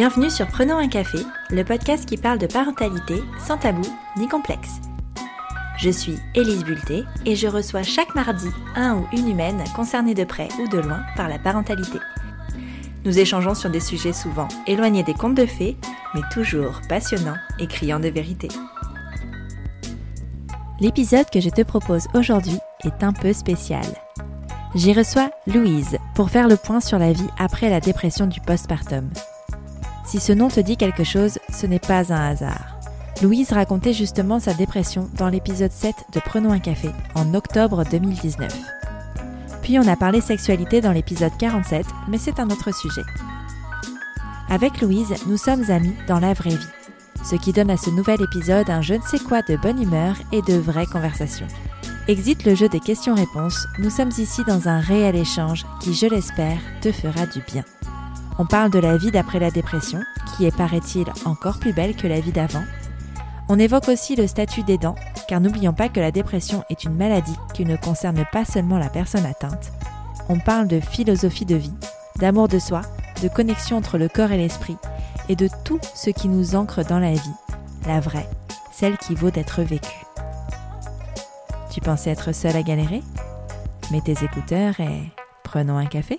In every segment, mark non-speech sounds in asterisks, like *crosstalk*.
Bienvenue sur Prenons un café, le podcast qui parle de parentalité sans tabou ni complexe. Je suis Élise Bulté et je reçois chaque mardi un ou une humaine concernée de près ou de loin par la parentalité. Nous échangeons sur des sujets souvent éloignés des contes de fées, mais toujours passionnants et criants de vérité. L'épisode que je te propose aujourd'hui est un peu spécial. J'y reçois Louise pour faire le point sur la vie après la dépression du postpartum. Si ce nom te dit quelque chose, ce n'est pas un hasard. Louise racontait justement sa dépression dans l'épisode 7 de Prenons un café en octobre 2019. Puis on a parlé sexualité dans l'épisode 47, mais c'est un autre sujet. Avec Louise, nous sommes amis dans la vraie vie ce qui donne à ce nouvel épisode un je ne sais quoi de bonne humeur et de vraies conversations. Exit le jeu des questions-réponses, nous sommes ici dans un réel échange qui, je l'espère, te fera du bien. On parle de la vie d'après la dépression, qui est, paraît-il, encore plus belle que la vie d'avant. On évoque aussi le statut d'aidant, car n'oublions pas que la dépression est une maladie qui ne concerne pas seulement la personne atteinte. On parle de philosophie de vie, d'amour de soi, de connexion entre le corps et l'esprit, et de tout ce qui nous ancre dans la vie, la vraie, celle qui vaut d'être vécue. Tu pensais être seule à galérer? Mets tes écouteurs et prenons un café.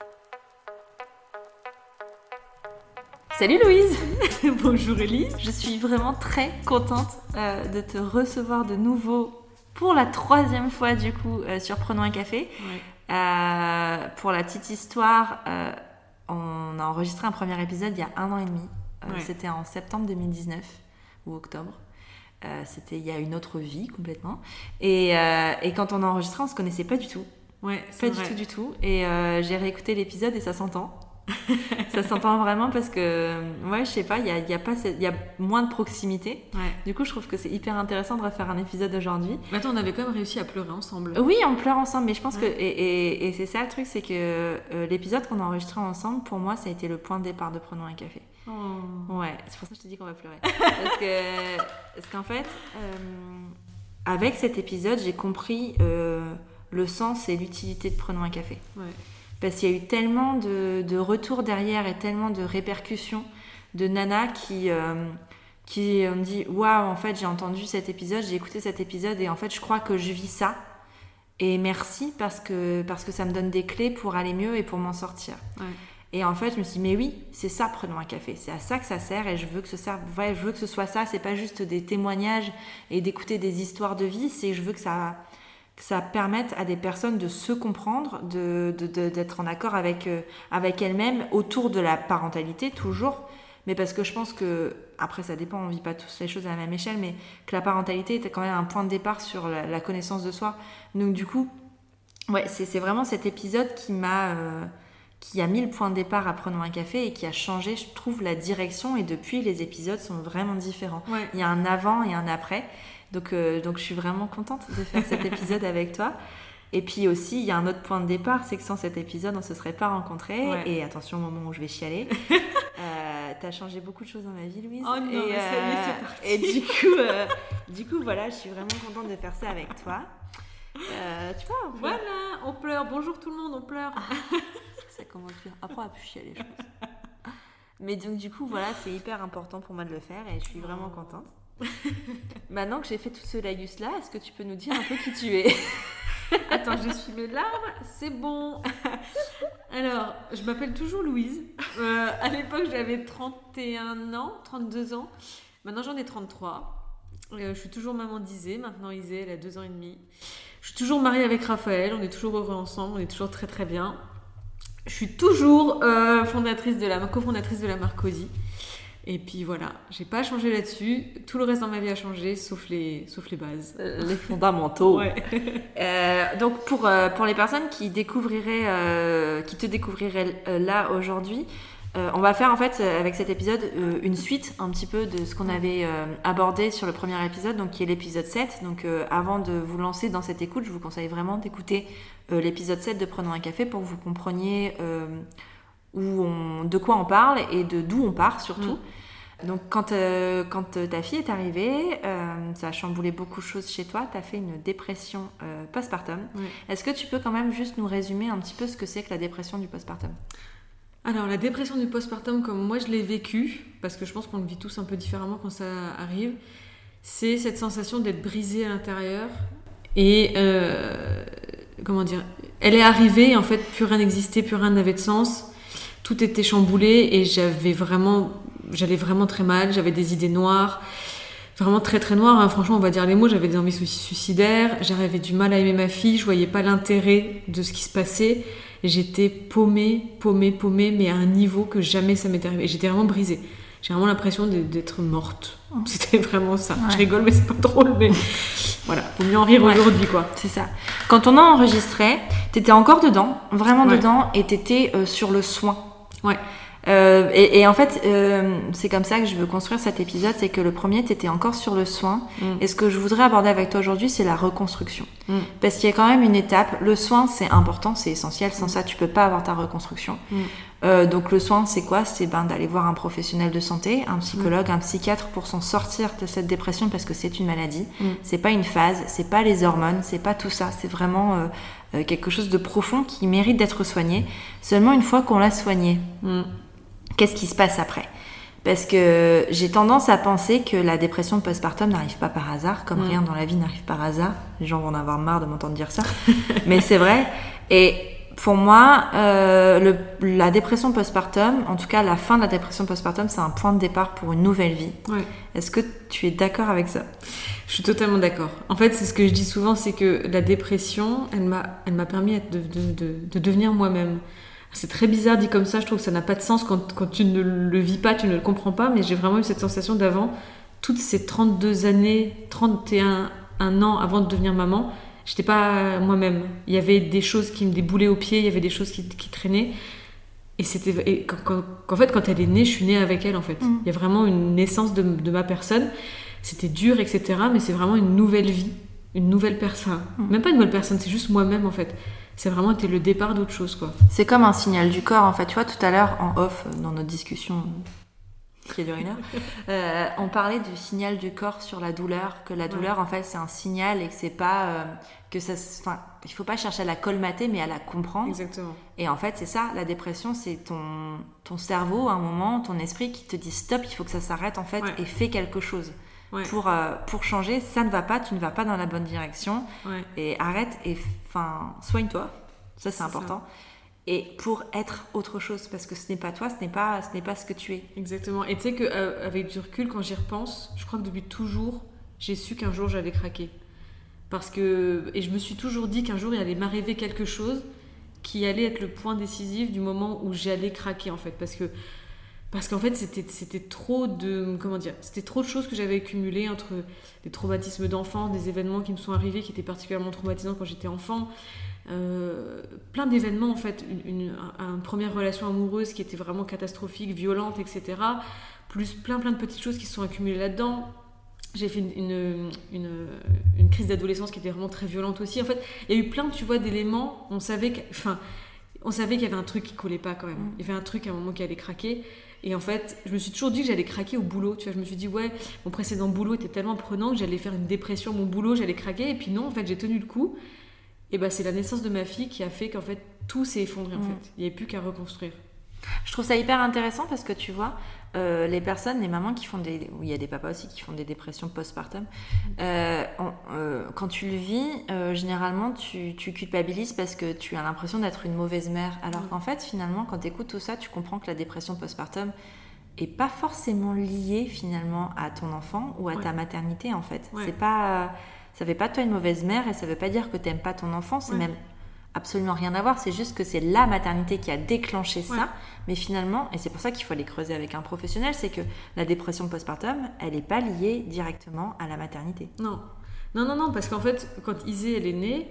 Salut Louise *laughs* Bonjour Elise Je suis vraiment très contente euh, de te recevoir de nouveau pour la troisième fois du coup euh, sur Prenons un café. Euh, pour la petite histoire, on a enregistré un premier épisode il y a un an et demi. C'était en septembre 2019 ou octobre. C'était il y a une autre vie complètement. Et, et, quand on a enregistré, on se connaissait pas du tout. Ouais, pas du tout, du tout. Et j'ai réécouté l'épisode et ça s'entend. *laughs* ça s'entend vraiment parce que, ouais, je sais pas, il y a, y, a pas, y a moins de proximité. Du coup, je trouve que c'est hyper intéressant de refaire un épisode aujourd'hui. Attends, on avait quand même réussi à pleurer ensemble. Oui, on pleure ensemble, mais je pense que. Et, et, c'est ça le truc, c'est que euh, l'épisode qu'on a enregistré ensemble, pour moi, ça a été le point de départ de Prenons un café. Oh. Ouais, c'est pour ça que je te dis qu'on va pleurer. *laughs* parce que, parce qu'en fait, euh, avec cet épisode, j'ai compris euh, le sens et l'utilité de Prenons un café. Ouais. Parce qu'il y a eu tellement de, de, retours derrière et tellement de répercussions de Nana qui, euh, qui me dit Waouh, en fait, j'ai entendu cet épisode, j'ai écouté cet épisode et en fait, je crois que je vis ça. Et merci parce que, parce que ça me donne des clés pour aller mieux et pour m'en sortir. Et en fait, je me suis dit, mais oui, c'est ça, prenons un café. C'est à ça que ça sert et je veux que ce, serve, ouais, je veux que ce soit ça. C'est pas juste des témoignages et d'écouter des histoires de vie, c'est je veux que ça, ça permette à des personnes de se comprendre, d'être de, en accord avec, euh, avec elles-mêmes autour de la parentalité, toujours. Mais parce que je pense que, après ça dépend, on vit pas tous les choses à la même échelle, mais que la parentalité était quand même un point de départ sur la, connaissance de soi. Donc du coup, ouais, c'est vraiment cet épisode qui m'a... Euh, qui a mis le point de départ à Prenons un café et qui a changé, je trouve, la direction. Et depuis, les épisodes sont vraiment différents. Il y a un avant et un après. Donc, euh, donc je suis vraiment contente de faire cet *laughs* épisode avec toi. Et puis aussi, il y a un autre point de départ, c'est que sans cet épisode, on ne se serait pas rencontrés. Et attention au moment où je vais chialer. *laughs* euh, tu as changé beaucoup de choses dans ma vie, Louise. Oh non, et, euh, et du coup, euh, du coup, voilà, je suis vraiment contente de faire ça avec toi. Euh, tu vois, on Voilà, on pleure. Bonjour tout le monde, on pleure. *laughs* Bien. Après, on va plus chialer, je pense. *laughs* Mais donc, du coup, voilà, c'est hyper important pour moi de le faire et je suis vraiment contente. *laughs* Maintenant que j'ai fait tout ce lagus là, est-ce que tu peux nous dire un peu qui tu es *laughs* Attends, suis mes larmes, c'est bon. Alors, je m'appelle toujours Louise. Euh, à l'époque, j'avais 31 ans, 32 ans. Maintenant, j'en ai 33. Euh, je suis toujours maman d'Isée. Maintenant, Isée, elle a 2 ans et demi. Je suis toujours mariée avec Raphaël. On est toujours heureux ensemble. On est toujours très très bien. Je suis toujours euh, fondatrice de la, cofondatrice de la marque Cozy. Et puis voilà, j'ai pas changé là-dessus. Tout le reste dans ma vie a changé, sauf les, sauf les bases. Euh, les fondamentaux. Ouais. *laughs* euh, donc pour, euh, pour les personnes qui découvriraient, euh, qui te découvriraient là aujourd'hui, on va faire en fait avec cet épisode une suite un petit peu de ce qu'on avait abordé sur le premier épisode, donc qui est l'épisode 7. Donc avant de vous lancer dans cette écoute, je vous conseille vraiment d'écouter l'épisode 7 de Prenons un café pour que vous compreniez où on, de quoi on parle et de d'où on part surtout. Mm. Donc quand, euh, quand euh, ta fille est arrivée, euh, ça a chamboulé beaucoup de choses chez toi, tu as fait une dépression postpartum. Est-ce que tu peux quand même juste nous résumer un petit peu ce que c'est que la dépression du postpartum? Alors, la dépression du postpartum, comme moi je l'ai vécu, parce que je pense qu'on le vit tous un peu différemment quand ça arrive, c'est cette sensation d'être brisé à l'intérieur. Et euh, comment dire Elle est arrivée, en fait, plus rien n'existait, plus rien n'avait de sens. Tout était chamboulé et j'avais vraiment, j'allais vraiment très mal. J'avais des idées noires, vraiment très très noires. Hein. Franchement, on va dire les mots. J'avais des envies suicidaires. J'avais du mal à aimer ma fille. Je voyais pas l'intérêt de ce qui se passait. J'étais paumée, paumée, paumée, mais à un niveau que jamais ça m'était arrivé. J'étais vraiment brisée. J'ai vraiment l'impression d'être morte. Oh. *laughs* C'était vraiment ça. Je rigole, mais c'est pas drôle, mais voilà, faut mieux en rire aujourd'hui, quoi. C'est ça. Quand on a enregistré, t'étais encore dedans, vraiment dedans, et t'étais euh, sur le soin. Ouais. Euh, et, en fait, euh, c'est comme ça que je veux construire cet épisode, c'est que le premier, tu étais encore sur le soin. Mm. Et ce que je voudrais aborder avec toi aujourd'hui, c'est la reconstruction. Mm. Parce qu'il y a quand même une étape. Le soin, c'est important, c'est essentiel. Sans mm. ça, tu peux pas avoir ta reconstruction. Euh, donc le soin, c'est quoi? C'est ben, d'aller voir un professionnel de santé, un psychologue, un psychiatre pour s'en sortir de cette dépression parce que c'est une maladie. C'est pas une phase, c'est pas les hormones, c'est pas tout ça. C'est vraiment quelque chose de profond qui mérite d'être soigné. Seulement une fois qu'on l'a soigné qu'est-ce qui se passe après parce que j'ai tendance à penser que la dépression postpartum n'arrive pas par hasard, comme mm. rien dans la vie n'arrive par hasard. Les gens vont en avoir marre de m'entendre dire ça, *laughs* mais c'est vrai. Et pour moi, euh, la dépression postpartum, en tout cas la fin de la dépression postpartum, c'est un point de départ pour une nouvelle vie. Est-ce que tu es d'accord avec ça? Je suis totalement d'accord. En fait, c'est ce que je dis souvent, c'est que la dépression, elle m'a permis de, de devenir moi-même. C'est très bizarre dit comme ça, je trouve que ça n'a pas de sens quand, quand, tu ne le vis pas, tu ne le comprends pas, mais j'ai vraiment eu cette sensation d'avant, toutes ces 32 années, 31 un an avant de devenir maman, j'étais pas moi-même. Il y avait des choses qui me déboulaient aux pieds, il y avait des choses qui, qui traînaient. Et c'était qu'en fait, quand elle est née, je suis née avec elle en fait. Mm. Il y a vraiment une naissance de, de ma personne. C'était dur, etc. Mais c'est vraiment une nouvelle vie, une nouvelle personne. Mm. Même pas une nouvelle personne, c'est juste moi-même en fait c'est vraiment été le départ d'autre chose quoi. C'est comme un signal du corps en fait. Tu vois tout à l'heure en off dans notre discussion qui est de *laughs* euh, on parlait du signal du corps sur la douleur, que la douleur en fait c'est un signal et que c'est pas euh, que ça, enfin il faut pas chercher à la colmater mais à la comprendre. Exactement. Et en fait c'est ça, la dépression c'est ton ton cerveau à un moment, ton esprit qui te dit stop, il faut que ça s'arrête en fait et fais quelque chose pour, euh, pour changer. Ça ne va pas, tu ne vas pas dans la bonne direction. Et arrête et enfin, soigne-toi. Ça, c'est important. Et pour être autre chose, parce que ce n'est pas toi, ce n'est pas, ce n'est pas ce que tu es. Exactement. Et tu sais qu'avec euh, du recul, quand j'y repense, je crois que depuis toujours, j'ai su qu'un jour j'allais craquer. Parce que, et je me suis toujours dit qu'un jour il allait m'arriver quelque chose qui allait être le point décisif du moment où j'allais craquer en fait. Parce que parce qu'en fait c'était trop de comment dire c'était trop de choses que j'avais accumulées entre des traumatismes d'enfance des événements qui me sont arrivés qui étaient particulièrement traumatisants quand j'étais enfant. Euh, plein d'événements en fait. Une, première relation amoureuse qui était vraiment catastrophique violente etc plus plein plein de petites choses qui se sont accumulées là-dedans. J'ai fait une, une, une, crise d'adolescence qui était vraiment très violente aussi. En fait il y a eu plein tu vois d'éléments. On savait enfin on savait qu'il y avait un truc qui collait pas quand même. Mm. Il y avait un truc à un moment qui allait craquer. Et en fait, je me suis toujours dit que j'allais craquer au boulot. Tu vois, je me suis dit, ouais, mon précédent boulot était tellement prenant que j'allais faire une dépression mon boulot, j'allais craquer. Et puis non, en fait, j'ai tenu le coup. Et ben, c'est la naissance de ma fille qui a fait qu'en fait, tout s'est effondré. En mm. fait, il n'y avait plus qu'à reconstruire. Je trouve ça hyper intéressant parce que tu vois, euh, les personnes, les mamans qui font des, il y a des papas aussi qui font des dépressions postpartum, euh, euh, quand tu le vis, généralement tu, tu, culpabilises parce que tu as l'impression d'être une mauvaise mère. Alors qu'en fait, finalement, quand tu écoutes tout ça, tu comprends que la dépression postpartum est pas forcément liée finalement à ton enfant ou à ta maternité en fait. C'est pas, ça fait pas de toi une mauvaise mère et ça veut pas dire que tu n'aimes pas ton enfant. C'est même absolument rien à voir. C'est juste que c'est la maternité qui a déclenché ça. Mais finalement, et c'est pour ça qu'il faut aller creuser avec un professionnel, c'est que la dépression postpartum, elle n'est pas liée directement à la maternité. Non. Non, non, non, parce qu'en fait, quand Isée, elle est née,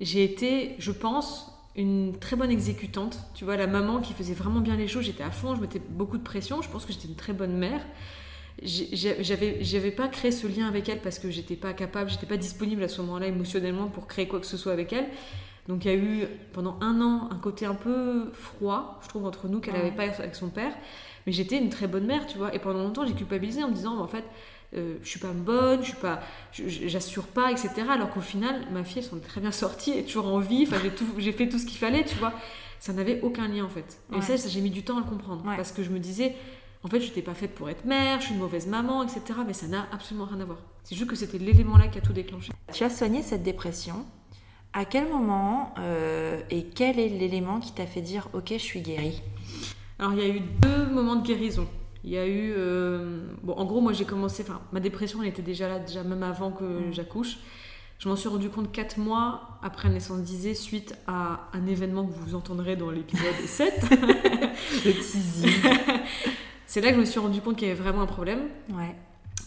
j'ai été, je pense, une très bonne exécutante. Tu vois, la maman qui faisait vraiment bien les choses, j'étais à fond, je mettais beaucoup de pression. Je pense que j'étais une très bonne mère. J'avais, j'avais pas créé ce lien avec elle parce que j'étais pas capable, j'étais pas disponible à ce moment-là émotionnellement pour créer quoi que ce soit avec elle. Donc il y a eu pendant un an un côté un peu froid, je trouve, entre nous qu'elle n'avait pas avec son père. Mais j'étais une très bonne mère, tu vois. Et pendant longtemps, j'ai culpabilisé en me disant, en fait, euh, je suis pas bonne, je suis pas, j'assure pas, etc. Alors qu'au final, ma fille, elle s'en est très bien sortie, elle est toujours en vie. Enfin, j'ai fait tout ce qu'il fallait, tu vois. ça n'avait aucun lien en fait. Et ça, j'ai mis du temps à le comprendre. Parce que je me disais, en fait, je n'étais pas faite pour être mère, je suis une mauvaise maman, etc. Mais ça n'a absolument rien à voir. C'est juste que c'était l'élément là qui a tout déclenché. Tu as soigné cette dépression? À quel moment euh, et quel est l'élément qui t'a fait dire ok je suis guérie? Alors il y a eu deux moments de guérison. Il y a eu euh, bon en gros moi j'ai commencé enfin ma dépression elle était déjà là déjà même avant que mm. j'accouche. Je m'en suis rendu compte quatre mois après la naissance d'Isée suite à un événement que vous entendrez dans l'épisode *laughs* 7. Le teasing. *laughs* C'est là que je me suis rendu compte qu'il y avait vraiment un problème. Ouais.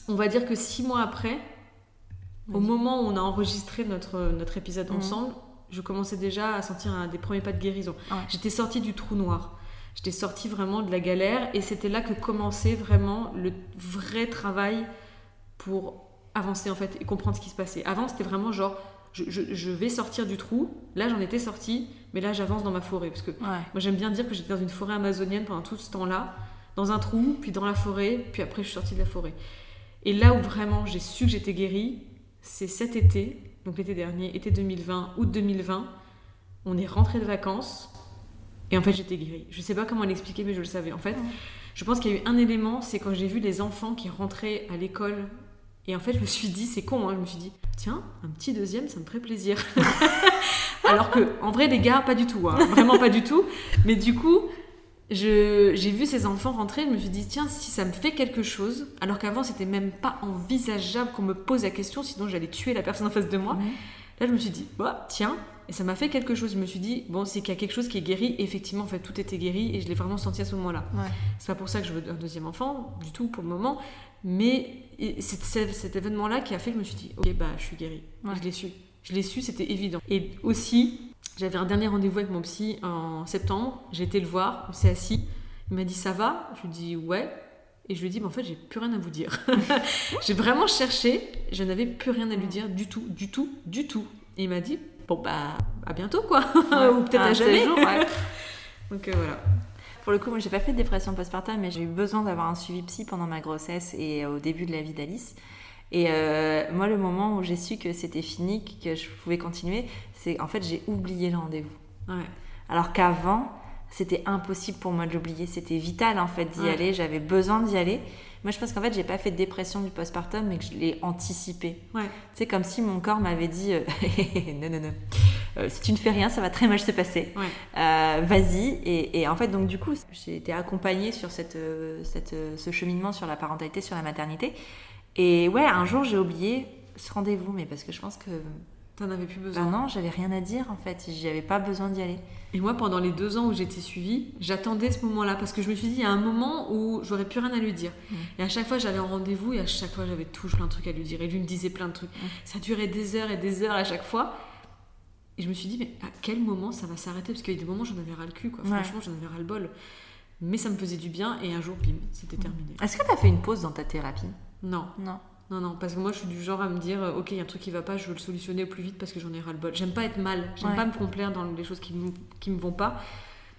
On va dire que six mois après, au moment où on a enregistré notre, notre épisode mhm. ensemble, je commençais déjà à sentir un, des premiers pas de guérison. J'étais sortie du trou noir. J'étais sortie vraiment de la galère et c'était là que commençait vraiment le vrai travail pour avancer en fait et comprendre ce qui se passait. Avant, c'était vraiment genre, je, je, vais sortir du trou. Là, j'en étais sortie, mais là, j'avance dans ma forêt. Parce que moi, j'aime bien dire que j'étais dans une forêt amazonienne pendant tout ce temps-là, dans un trou, puis dans la forêt, puis après, je suis sortie de la forêt. Et là où vraiment j'ai su que j'étais guérie, c'est cet été, donc l'été dernier, été 2020, août 2020. On est rentré de vacances et en fait j'étais guérie. Je sais pas comment l'expliquer, mais je le savais. En fait, je pense qu'il y a eu un élément, c'est quand j'ai vu les enfants qui rentraient à l'école et en fait, je me suis dit, c'est con, hein, je me suis dit, tiens, un petit deuxième, ça me ferait plaisir. *laughs* Alors que, en vrai, les gars, pas du tout, hein, vraiment pas du tout. Mais du coup, j'ai vu ces enfants rentrer, je me suis dit, tiens, si ça me fait quelque chose, alors qu'avant, c'était même pas envisageable qu'on me pose la question, sinon j'allais tuer la personne en face de moi. Là, je me suis dit, bah, tiens, et ça m'a fait quelque chose. Je me suis dit, bon, c'est qu'il y a quelque chose qui est guéri. effectivement, en fait, tout était guéri et je l'ai vraiment senti à ce moment-là. C'est pas pour ça que je veux un deuxième enfant, du tout, pour le moment. Mais c'est cet événement-là qui a fait que je me suis dit, ok, bah, je suis guérie. Je l'ai su. Je l'ai su, c'était évident. Et aussi, j'avais un dernier rendez-vous avec mon psy en septembre. J'ai été le voir, on s'est assis. Il m'a dit, ça va? Je lui ai dit, ouais. Et je lui ai dit, mais en fait, j'ai plus rien à vous dire. *laughs* j'ai vraiment cherché, je n'avais plus rien à lui dire du tout, du tout, du tout. Et il m'a dit, bon, bah, à bientôt, quoi. *laughs* Ou peut-être à jamais. Jour, *laughs* Donc euh, voilà. Pour le coup, moi, j'ai pas fait de dépression postpartum, mais j'ai eu besoin d'avoir un suivi psy pendant ma grossesse et au début de la vie d'Alice. Et euh, moi, le moment où j'ai su que c'était fini, que je pouvais continuer, c'est en fait, j'ai oublié le rendez-vous. Alors qu'avant, c'était impossible pour moi de l'oublier. C'était vital en fait d'y aller. J'avais besoin d'y aller. Moi, je pense qu'en fait, j'ai pas fait de dépression du postpartum, mais que je l'ai anticipé. Ouais. C'est comme si mon corps m'avait dit euh, *laughs* non, non, non. Euh, si tu ne fais rien, ça va très mal se passer. Euh, vas-y. Et, en fait, donc du coup, j'ai été accompagnée sur cette, cette, ce cheminement sur la parentalité, sur la maternité. Et ouais, un jour, j'ai oublié ce rendez-vous, mais parce que je pense que T'en avais plus besoin ben Non, j'avais rien à dire en fait. J'avais pas besoin d'y aller. Et moi, pendant les deux ans où j'étais suivie, j'attendais ce moment-là parce que je me suis dit, il y a un moment où j'aurais plus rien à lui dire. Mm. Et à chaque fois, j'allais en rendez-vous et à chaque fois, j'avais toujours plein de trucs à lui dire. Et lui me disait plein de trucs. Mm. Ça durait des heures et des heures à chaque fois. Et je me suis dit, mais à quel moment ça va s'arrêter? Parce qu'il y a des moments, j'en avais ras le cul, quoi. Franchement, j'en avais ras le bol. Mais ça me faisait du bien et un jour, bim, c'était mm. terminé. Est-ce que tu as fait une pause dans ta thérapie? Non. Non. Non, non, parce que moi je suis du genre à me dire, euh, ok, il y a un truc qui va pas, je veux le solutionner au plus vite parce que j'en ai ras le bol. J'aime pas être mal, j'aime pas me complaire dans les choses qui me, qui me vont pas.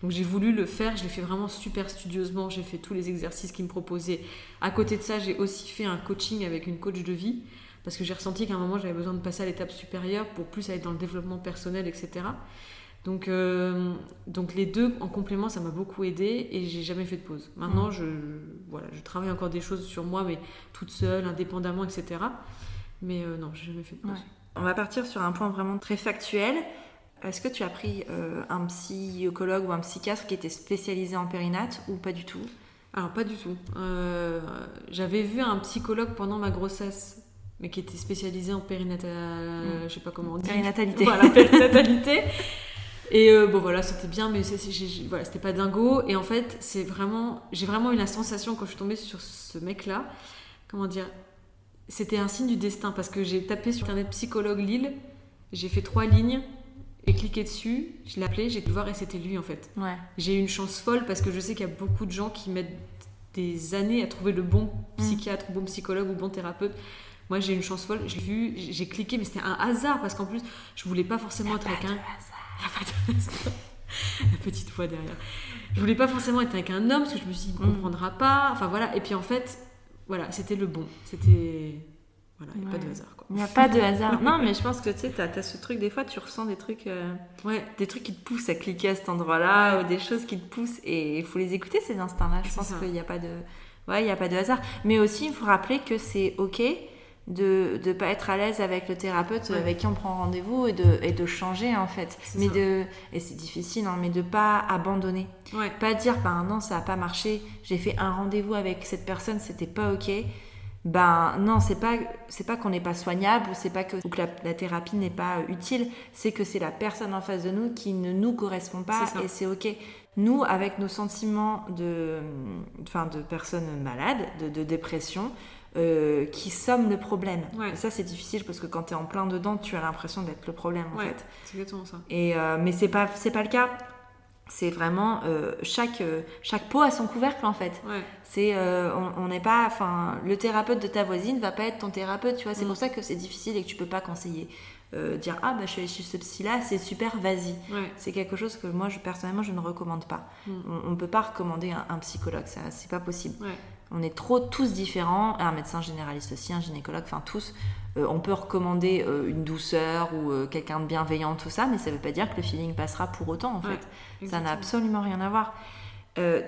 Donc j'ai voulu le faire, je l'ai fait vraiment super studieusement, j'ai fait tous les exercices qu'il me proposait. À côté de ça, j'ai aussi fait un coaching avec une coach de vie parce que j'ai ressenti qu'à un moment j'avais besoin de passer à l'étape supérieure pour plus aller dans le développement personnel, etc. Donc, euh, donc les deux en complément, ça m'a beaucoup aidé et j'ai jamais fait de pause. Maintenant, mm. je, voilà, je travaille encore des choses sur moi, mais toute seule, indépendamment, etc. Mais euh, non, j'ai jamais fait de pause. On va partir sur un point vraiment très factuel. Est-ce que tu as pris euh, un psychologue ou un psychiatre qui était spécialisé en périnate ou pas du tout? Alors pas du tout. J'avais vu un psychologue pendant ma grossesse, mais qui était spécialisé en. Mm. je sais pas comment on dit. Périnatalité. *laughs* Voilà, périnatalité. *laughs* Et euh, bon voilà, c'était bien, mais voilà, c'était pas dingo. Et en fait, c'est vraiment, j'ai vraiment eu la sensation quand je suis tombée sur ce mec-là, comment dire, c'était un signe du destin parce que j'ai tapé sur internet psychologue Lille, j'ai fait trois lignes, j'ai cliqué dessus, je l'ai appelé, j'ai pu voir et c'était lui en fait. Ouais. J'ai eu une chance folle parce que je sais qu'il y a beaucoup de gens qui mettent des années à trouver le bon mm. psychiatre, bon psychologue ou bon thérapeute. Moi, j'ai eu une chance folle. J'ai vu, j'ai cliqué, mais c'était un hasard parce qu'en plus, je voulais pas forcément être avec un. *laughs* la petite voix derrière. Je voulais pas forcément être avec un homme parce que je me suis dit, il comprendra pas. Enfin voilà. Et puis en fait, voilà, c'était le bon. C'était. Voilà, il n'y a pas de hasard. Il n'y a pas *laughs* de hasard. non, mais je pense que tu sais, tu as, ce truc, des fois, tu ressens des trucs, euh, ouais. des trucs qui te poussent à cliquer à cet endroit-là, ou des choses qui te poussent. Et il faut les écouter, ces instincts-là. Je pense qu'il n'y a pas de. Ouais, il n'y a pas de hasard. Mais aussi, il faut rappeler que c'est OK de ne pas être à l'aise avec le thérapeute avec qui on prend rendez-vous et de, et de changer en fait. Mais de et c'est difficile hein, mais de pas abandonner. Pas dire bah non ça n'a pas marché j'ai fait un rendez-vous avec cette personne c'était pas ok. Ben non c'est pas c'est pas qu'on n'est pas soignable ou c'est pas que, que la, thérapie n'est pas utile c'est que c'est la personne en face de nous qui ne nous correspond pas et c'est ok. Nous avec nos sentiments de enfin de personnes malades de, de dépression euh, qui sommes le problème. Et ça, c'est difficile parce que quand tu es en plein dedans, tu as l'impression d'être le problème en fait. C'est exactement ça. Et, euh, mais c'est pas, c'est pas le cas. C'est vraiment euh, chaque, chaque peau a son couvercle en fait. C'est on n'est pas, enfin, le thérapeute de ta voisine va pas être ton thérapeute, tu vois. C'est mm. pour ça que c'est difficile et que tu peux pas conseiller. dire ah bah je suis chez ce psy là c'est super vas-y c'est quelque chose que moi je, personnellement je ne recommande pas mm. on ne peut pas recommander un, un psychologue ça c'est pas possible on est trop tous différents, un médecin généraliste aussi, un gynécologue, enfin tous. Euh, on peut recommander euh, une douceur ou euh, quelqu'un de bienveillant, tout ça, mais ça ne veut pas dire que le feeling passera pour autant en fait. Ça n'a absolument rien à voir.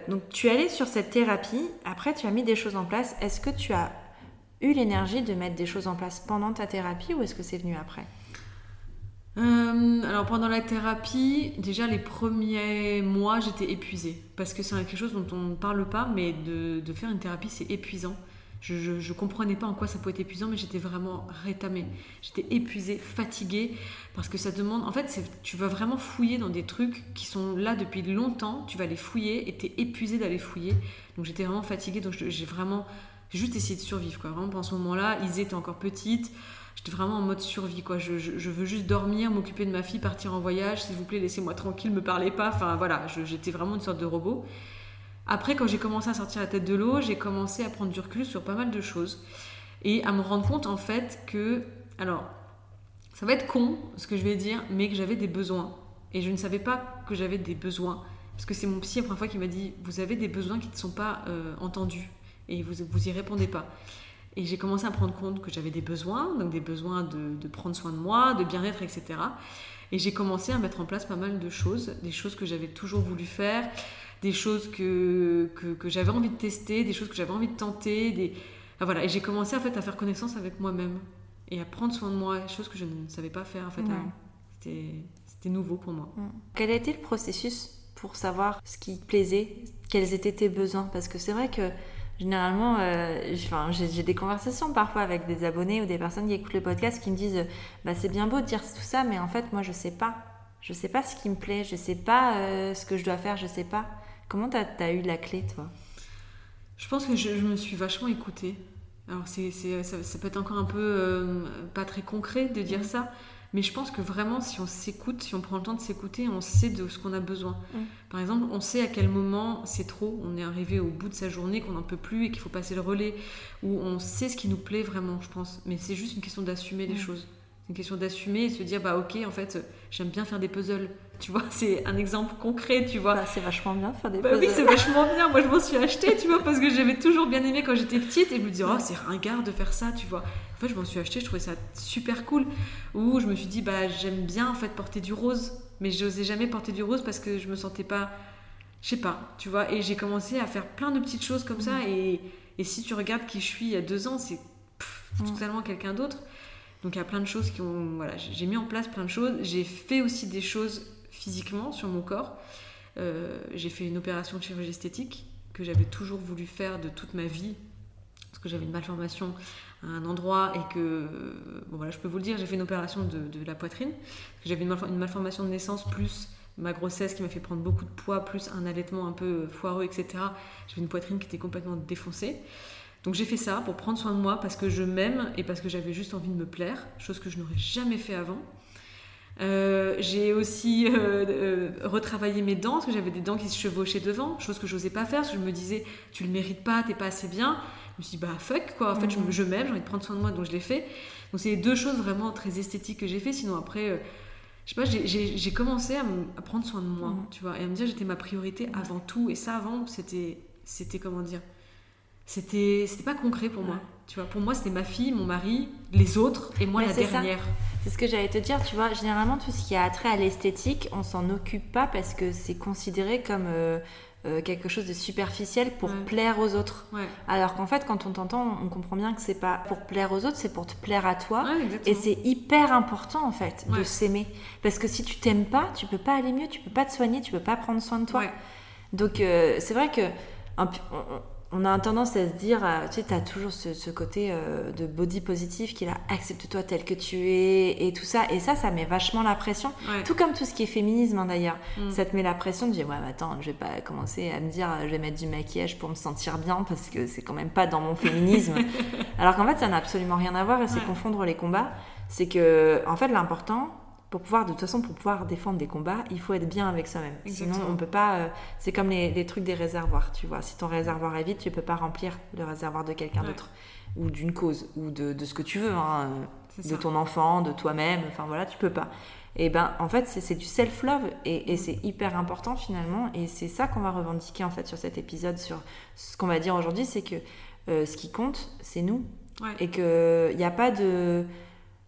donc tu es allé sur cette thérapie, après tu as mis des choses en place. Est-ce que tu as eu l'énergie de mettre des choses en place pendant ta thérapie ou est-ce que c'est venu après? Euh, alors pendant la thérapie, déjà les premiers mois, j'étais épuisée parce que c'est quelque chose dont on ne parle pas, mais de, faire une thérapie, c'est épuisant. Je, comprenais pas en quoi ça pouvait être épuisant, mais j'étais vraiment rétamée. J'étais épuisée, fatiguée, parce que ça demande. En fait, tu vas vraiment fouiller dans des trucs qui sont là depuis longtemps. Tu vas les fouiller et tu es épuisée d'aller fouiller. Donc j'étais vraiment fatiguée, donc j'ai vraiment juste essayé de survivre. Quoi. Vraiment, pendant ce moment-là, Isée était encore petite. J'étais vraiment en mode survie, quoi. Je, veux juste dormir, m'occuper de ma fille, partir en voyage, s'il vous plaît, laissez-moi tranquille, me parlez pas. Enfin, voilà, j'étais vraiment une sorte de robot. Après, quand j'ai commencé à sortir la tête de l'eau, j'ai commencé à prendre du recul sur pas mal de choses et à me rendre compte, en fait, que. Alors, ça va être con, ce que je vais dire, mais que j'avais des besoins. Et je ne savais pas que j'avais des besoins. Parce que c'est mon psy la première fois qui m'a dit Vous avez des besoins qui ne sont pas euh, entendus et vous, vous y répondez pas. Et j'ai commencé à prendre compte que j'avais des besoins, donc des besoins de, prendre soin de moi, de bien-être, etc. Et j'ai commencé à mettre en place pas mal de choses, des choses que j'avais toujours voulu faire, des choses que, que, j'avais envie de tester, des choses que j'avais envie de tenter. Des... voilà. Et j'ai commencé en fait, à faire connaissance avec moi-même et à prendre soin de moi, choses que je ne savais pas faire en fait. C'était nouveau pour moi. Quel a été le processus pour savoir ce qui te plaisait, quels étaient tes besoins? Parce que c'est vrai que généralement, euh, j'ai des conversations parfois avec des abonnés ou des personnes qui écoutent le podcast qui me disent bah, c'est bien beau de dire tout ça, mais en fait, moi, je sais pas. Je sais pas ce qui me plaît, je sais pas euh, ce que je dois faire, je sais pas. Comment tu as, eu la clé, toi? Je pense que je, me suis vachement écoutée. Alors, c'est, ça, peut être encore un peu euh, pas très concret de dire ça, mais je pense que vraiment, si on s'écoute, si on prend le temps de s'écouter, on sait de ce qu'on a besoin. Mm. Par exemple, on sait à quel moment c'est trop, on est arrivé au bout de sa journée, qu'on n'en peut plus et qu'il faut passer le relais, ou on sait ce qui nous plaît vraiment, je pense. Mais c'est juste une question d'assumer les mm. choses. C'est une question d'assumer et de se dire, bah ok, en fait, j'aime bien faire des puzzles. Tu vois, *laughs* c'est un exemple concret, tu vois. Bah, c'est vachement bien de faire des bah, puzzles. Oui, c'est *laughs* vachement bien. Moi, je m'en suis acheté, tu vois, parce que j'avais toujours bien aimé quand j'étais petite et je me disais, oh, c'est ringard de faire ça, tu vois. En fait, je m'en suis acheté, je trouvais ça super cool. Ou je me suis dit, bah, j'aime bien en fait porter du rose, mais je n'osais jamais porter du rose parce que je me sentais pas, je sais pas, tu vois. Et j'ai commencé à faire plein de petites choses comme ça. Mm. Et, et, si tu regardes qui je suis il y a deux ans, c'est mm. totalement quelqu'un d'autre. Donc il y a plein de choses qui ont, voilà, j'ai mis en place plein de choses. J'ai fait aussi des choses physiquement sur mon corps. Euh, j'ai fait une opération de chirurgie esthétique que j'avais toujours voulu faire de toute ma vie parce que j'avais une malformation un endroit et que, bon voilà, je peux vous le dire, j'ai fait une opération de, la poitrine. J'avais une, une, malformation de naissance plus ma grossesse qui m'a fait prendre beaucoup de poids, plus un allaitement un peu foireux, etc. J'avais une poitrine qui était complètement défoncée. Donc j'ai fait ça pour prendre soin de moi parce que je m'aime et parce que j'avais juste envie de me plaire, chose que je n'aurais jamais fait avant. Euh, j'ai aussi euh, euh, retravaillé mes dents parce que j'avais des dents qui se chevauchaient devant, chose que je n'osais pas faire parce que je me disais tu le mérites pas, t'es pas assez bien. Je me suis dit bah fuck quoi, en fait je, je m'aime, j'ai envie de prendre soin de moi donc je l'ai fait. Donc c'est les deux choses vraiment très esthétiques que j'ai fait. Sinon après, je sais pas, j'ai commencé à, à, prendre soin de moi, tu vois, et à me dire j'étais ma priorité avant tout. Et ça avant c'était c'était comment dire c'était c'était pas concret pour moi Tu vois, pour moi, c'était ma fille, mon mari, les autres et moi la dernière. C'est ce que j'allais te dire, tu vois. Généralement, tout ce qui a trait à l'esthétique, on s'en occupe pas parce que c'est considéré comme euh, euh, quelque chose de superficiel pour plaire aux autres. Alors qu'en fait, quand on t'entend, on comprend bien que c'est pas pour plaire aux autres, c'est pour te plaire à toi. et c'est hyper important en fait de s'aimer. Parce que si tu t'aimes pas, tu peux pas aller mieux, tu peux pas te soigner, tu peux pas prendre soin de toi. Donc euh, c'est vrai que on a tendance à se dire, euh, tu sais, tu as toujours ce, côté euh, de body positif qui est là, accepte-toi tel que tu es et tout ça. Et ça, ça met vachement la pression. Tout comme tout ce qui est féminisme hein, d'ailleurs. Mm. Ça te met la pression de dire, ouais, mais attends, je vais pas commencer à me dire, je vais mettre du maquillage pour me sentir bien parce que c'est quand même pas dans mon féminisme. *laughs* Alors qu'en fait, ça n'a absolument rien à voir et c'est confondre les combats. C'est que, en fait, l'important, pour pouvoir, de toute façon, pour pouvoir défendre des combats, il faut être bien avec soi-même. Sinon, on peut pas. Euh, c'est comme les, trucs des réservoirs, tu vois. Si ton réservoir est vide, tu peux pas remplir le réservoir de quelqu'un d'autre, ou d'une cause, ou de, ce que tu veux, hein, de ton enfant, de toi-même. Enfin voilà, tu peux pas. Et ben, en fait, c'est du self-love et, c'est hyper important finalement. Et c'est ça qu'on va revendiquer en fait sur cet épisode, sur ce qu'on va dire aujourd'hui, c'est que euh, ce qui compte, c'est nous, et que il n'y a pas de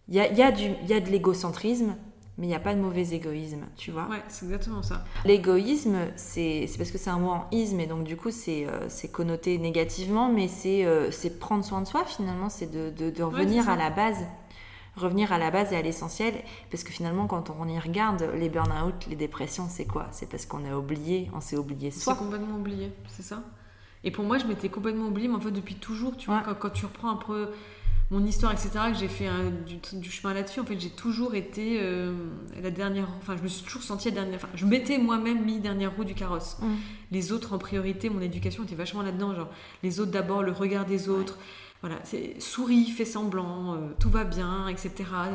il y a, y, a y a de l'égocentrisme, mais il n'y a pas de mauvais égoïsme, tu vois. Ouais, c'est exactement ça. L'égoïsme, c'est parce que c'est un mot en isme, et donc du coup, c'est euh, connoté négativement, mais euh, c'est prendre soin de soi, finalement, c'est de, de, revenir à la base. Revenir à la base et à l'essentiel, parce que finalement, quand on y regarde, les burn-out, les dépressions, c'est quoi? C'est parce qu'on a oublié, on s'est oublié soi. C'est complètement oublié, c'est ça? Et pour moi, je m'étais complètement oublié, mais en fait, depuis toujours, tu vois, quand, quand, tu reprends un peu mon histoire, etc., que j'ai fait du, chemin là-dessus, en fait, j'ai toujours été euh, la dernière. Enfin, je me suis toujours sentie la dernière. Enfin, je m'étais moi-même mis dernière roue du carrosse. Mm. Les autres en priorité, mon éducation était vachement là-dedans. Genre, les autres d'abord, le regard des autres. Voilà, c'est souris, fais semblant, euh, tout va bien, etc.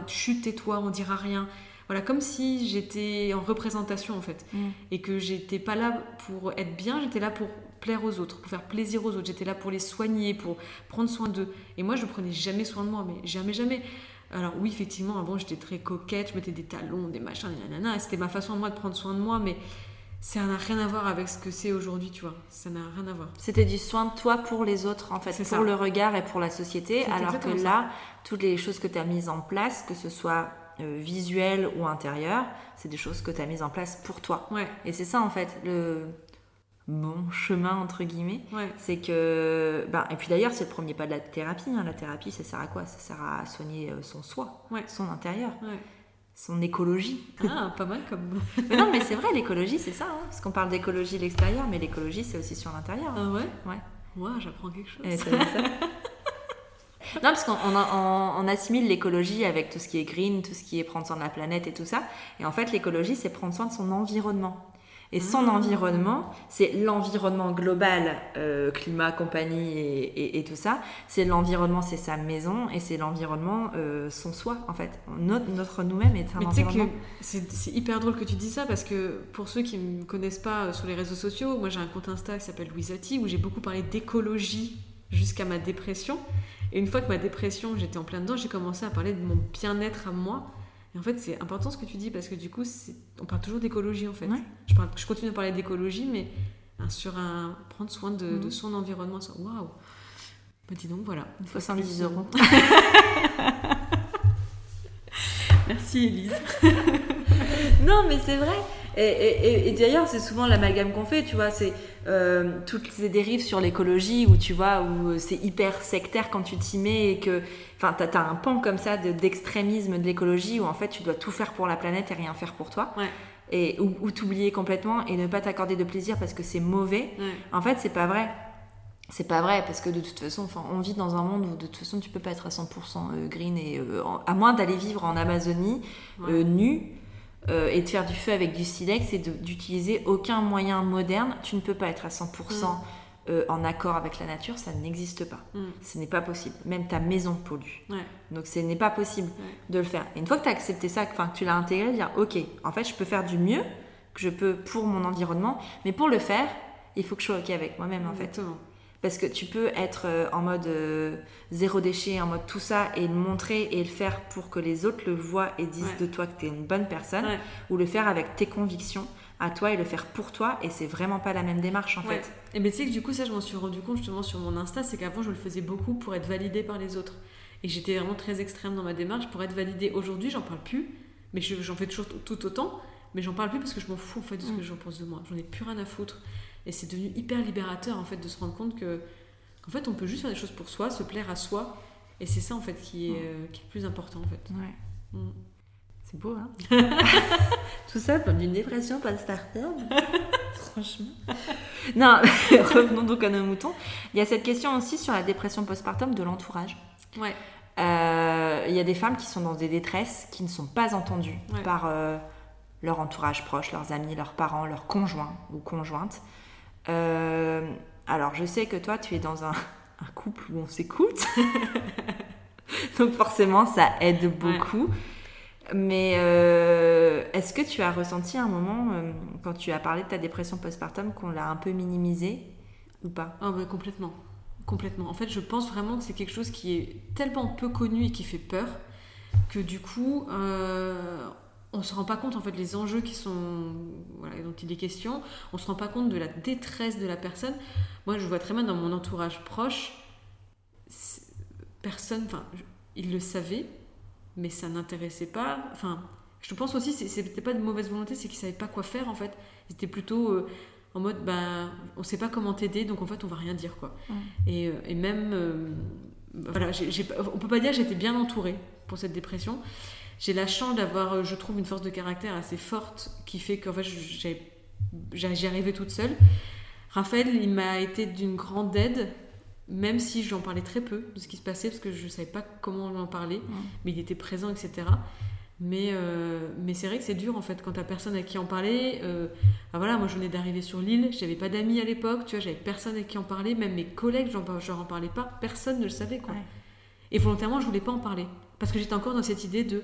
Chute, tais-toi, on dira rien. Voilà, comme si j'étais en représentation en fait. Mm. Et que j'étais pas là pour être bien, j'étais là pour plaire aux autres, pour faire plaisir aux autres. J'étais là pour les soigner, pour prendre soin d'eux. Et moi, je prenais jamais soin de moi, mais jamais, jamais. Alors oui, effectivement, avant, j'étais très coquette, je mettais des talons, des machins, des nanana, c'était ma façon de moi de prendre soin de moi, mais ça n'a rien à voir avec ce que c'est aujourd'hui, tu vois. Ça n'a rien à voir. C'était du soin de toi pour les autres, en fait, pour le regard et pour la société, alors que là, toutes les choses que tu as mises en place, que ce soit euh, visuel ou intérieur, c'est des choses que tu as mises en place pour toi. Ouais. Et c'est ça, en fait, le bon chemin entre guillemets. C'est que ben, et puis d'ailleurs c'est le premier pas de la thérapie hein. la thérapie ça sert à quoi? Ça sert à soigner euh, son soi son intérieur son écologie. Ah pas mal comme *laughs* non mais c'est vrai l'écologie c'est ça hein. parce qu'on parle d'écologie l'extérieur mais l'écologie c'est aussi sur l'intérieur. Ah ouais? Ouais. Moi j'apprends quelque chose *laughs* non, parce qu'on on, assimile l'écologie avec tout ce qui est green, tout ce qui est prendre soin de la planète et tout ça. Et en fait, l'écologie, c'est prendre soin de son environnement. Et son ah. environnement, c'est l'environnement global, euh, climat, compagnie et, tout ça. C'est l'environnement, c'est sa maison et c'est l'environnement, euh, son soi en fait. Notre, nous-mêmes est un environnement. C'est hyper drôle que tu dis ça parce que pour ceux qui ne me connaissent pas euh, sur les réseaux sociaux, moi j'ai un compte Insta qui s'appelle Louisati où j'ai beaucoup parlé d'écologie jusqu'à ma dépression. Et une fois que ma dépression, j'étais en plein dedans, j'ai commencé à parler de mon bien-être à moi en fait, c'est important ce que tu dis parce que du coup, on parle toujours d'écologie en fait. Je, je, continue à parler d'écologie, mais hein, sur un prendre soin de, mhm. son environnement. Waouh! Bah, dis donc, voilà. 70 euros. *laughs* Merci Elise. *laughs* non, mais c'est vrai. Et, d'ailleurs, c'est souvent l'amalgame qu'on fait, tu vois, c'est euh, toutes ces dérives sur l'écologie où tu vois, où c'est hyper sectaire quand tu t'y mets et que, enfin, t'as as un pan comme ça d'extrémisme de, l'écologie où en fait tu dois tout faire pour la planète et rien faire pour toi. Et, ou, t'oublier complètement et ne pas t'accorder de plaisir parce que c'est mauvais. En fait, c'est pas vrai. C'est pas vrai parce que de toute façon enfin on vit dans un monde où de toute façon tu peux pas être à 100% euh, green et euh, à moins d'aller vivre en Amazonie nu euh, et de faire du feu avec du silex et d'utiliser aucun moyen moderne, tu ne peux pas être à 100% mm. euh, en accord avec la nature, ça n'existe pas. Mm. Ce n'est pas possible. Même ta maison pollue. Donc ce n'est pas possible de le faire. Et une fois que tu as accepté ça, que tu l'as intégré, dire ok, en fait je peux faire du mieux que je peux pour mon environnement, mais pour le faire, il faut que je sois ok avec moi-même en fait. Parce que tu peux être euh, en mode euh, zéro déchet, en mode tout ça, et le montrer et le faire pour que les autres le voient et disent de toi que tu es une bonne personne, ou le faire avec tes convictions, à toi et le faire pour toi. Et c'est vraiment pas la même démarche en fait. Et mais tu sais que du coup, ça, je m'en suis rendu compte justement sur mon Insta, c'est qu'avant, je le faisais beaucoup pour être validée par les autres. Et j'étais vraiment très extrême dans ma démarche pour être validée. Aujourd'hui, j'en parle plus, mais j'en fais toujours tout autant. Mais j'en parle plus parce que je m'en fous en fait de ce que mm. j'en pense de moi. J'en ai plus rien à foutre. Et c'est devenu hyper libérateur en fait de se rendre compte que qu'en fait on peut juste faire des choses pour soi, se plaire à soi. Et c'est ça en fait qui est, euh, qui est le plus important en fait. Ouais. Mm. C'est beau, hein *laughs* Tout ça comme d'une dépression postpartum. *laughs* Franchement. Non, *laughs* revenons donc à nos moutons. Il y a cette question aussi sur la dépression postpartum de l'entourage. Ouais. Euh, il y a des femmes qui sont dans des détresses qui ne sont pas entendues par euh, leur entourage proche, leurs amis, leurs parents, leurs conjoints ou conjointes. Euh, alors, je sais que toi, tu es dans un, *laughs* un couple où on s'écoute. *laughs* donc forcément, ça aide beaucoup. Mais euh, est-ce que tu as ressenti un moment, euh, quand tu as parlé de ta dépression postpartum, qu'on l'a un peu minimisée ou pas? Ah bah, complètement. Complètement. En fait, je pense vraiment que c'est quelque chose qui est tellement peu connu et qui fait peur que du coup, euh, on se rend pas compte en fait les enjeux qui sont voilà, dont il est question. On se rend pas compte de la détresse de la personne. Moi, je vois très bien dans mon entourage proche, personne, enfin, il le savait, mais ça n'intéressait pas. Enfin, je pense aussi, c'était pas de mauvaise volonté, c'est qu'ils savaient pas quoi faire en fait. Ils étaient plutôt euh, en mode, ben, on sait pas comment t'aider, donc en fait, on va rien dire quoi. Et, euh, et, même, euh, voilà, on peut pas dire que j'étais bien entourée pour cette dépression. J'ai la chance d'avoir, je trouve, une force de caractère assez forte qui fait qu'en fait, j'y arrivais toute seule. Raphaël, il m'a été d'une grande aide même si j'en parlais très peu de ce qui se passait, parce que je ne savais pas comment lui en parler, mais il était présent, etc. Mais, euh, mais c'est vrai que c'est dur en fait quand t'as personne à qui en parler. Euh, ah, voilà, moi je venais d'arriver sur l'île, j'avais pas d'amis à l'époque, tu vois, j'avais personne à qui en parler, même mes collègues, j'en, en parlais pas, personne ne le savait quoi. Et volontairement, je voulais pas en parler parce que j'étais encore dans cette idée de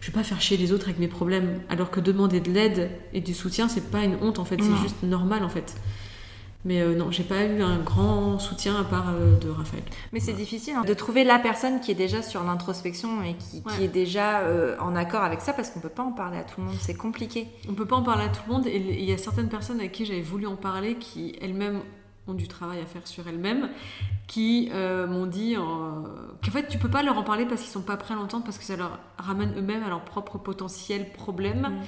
je vais pas faire chier les autres avec mes problèmes, alors que demander de l'aide et du soutien, c'est pas une honte en fait, c'est juste normal en fait. Mais euh, non, j'ai pas eu un grand soutien à part euh, de Raphaël. Mais c'est difficile hein, de trouver la personne qui est déjà sur l'introspection et qui, est déjà euh, en accord avec ça parce qu'on peut pas en parler à tout le monde, c'est compliqué. On peut pas en parler à tout le monde et il y a certaines personnes avec qui j'avais voulu en parler qui elles-mêmes ont du travail à faire sur elles-mêmes, qui m'ont dit qu'en fait tu peux pas leur en parler parce qu'ils sont pas prêts à l'entendre parce que ça leur ramène eux-mêmes à leur propre potentiel problème. Mm.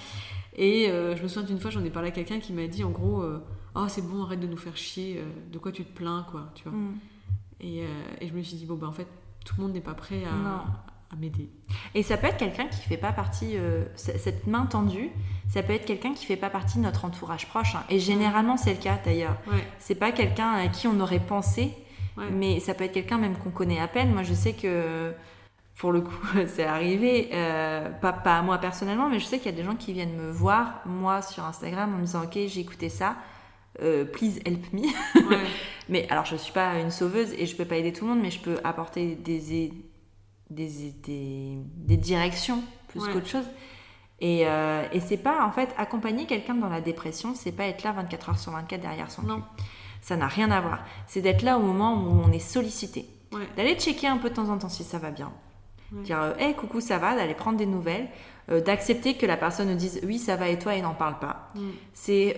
Et je me souviens d'une fois j'en ai parlé à quelqu'un qui m'a dit en gros oh c'est bon arrête de nous faire chier euh, de quoi tu te plains quoi tu vois mm. et, euh, et, je me suis dit bon bah en fait tout le monde n'est pas prêt à, à m'aider. Et ça peut être quelqu'un qui fait pas partie euh, cette main tendue ça peut être quelqu'un qui fait pas partie de notre entourage proche hein. et généralement c'est le cas d'ailleurs. C'est pas quelqu'un à qui on aurait pensé mais ça peut être quelqu'un même qu'on connaît à peine. Moi je sais que pour le coup, *laughs* c'est arrivé, pas, pas à moi personnellement, mais je sais qu'il y a des gens qui viennent me voir, moi, sur Instagram, en me disant, ok, j'ai écouté ça, euh, please help me. *laughs* mais alors, je ne suis pas une sauveuse et je ne peux pas aider tout le monde, mais je peux apporter des, des, des, directions plus qu'autre chose. Et, euh, et c'est pas, en fait, accompagner quelqu'un dans la dépression, c'est pas être là 24 heures sur 24 derrière son non. Ça n'a rien à voir. C'est d'être là au moment où on est sollicité. D'aller checker un peu de temps en temps si ça va bien. Dire, hé, euh, coucou, ça va, d'aller prendre des nouvelles. Euh, d'accepter que la personne nous dise oui ça va et toi et n'en parle pas. Mm. C'est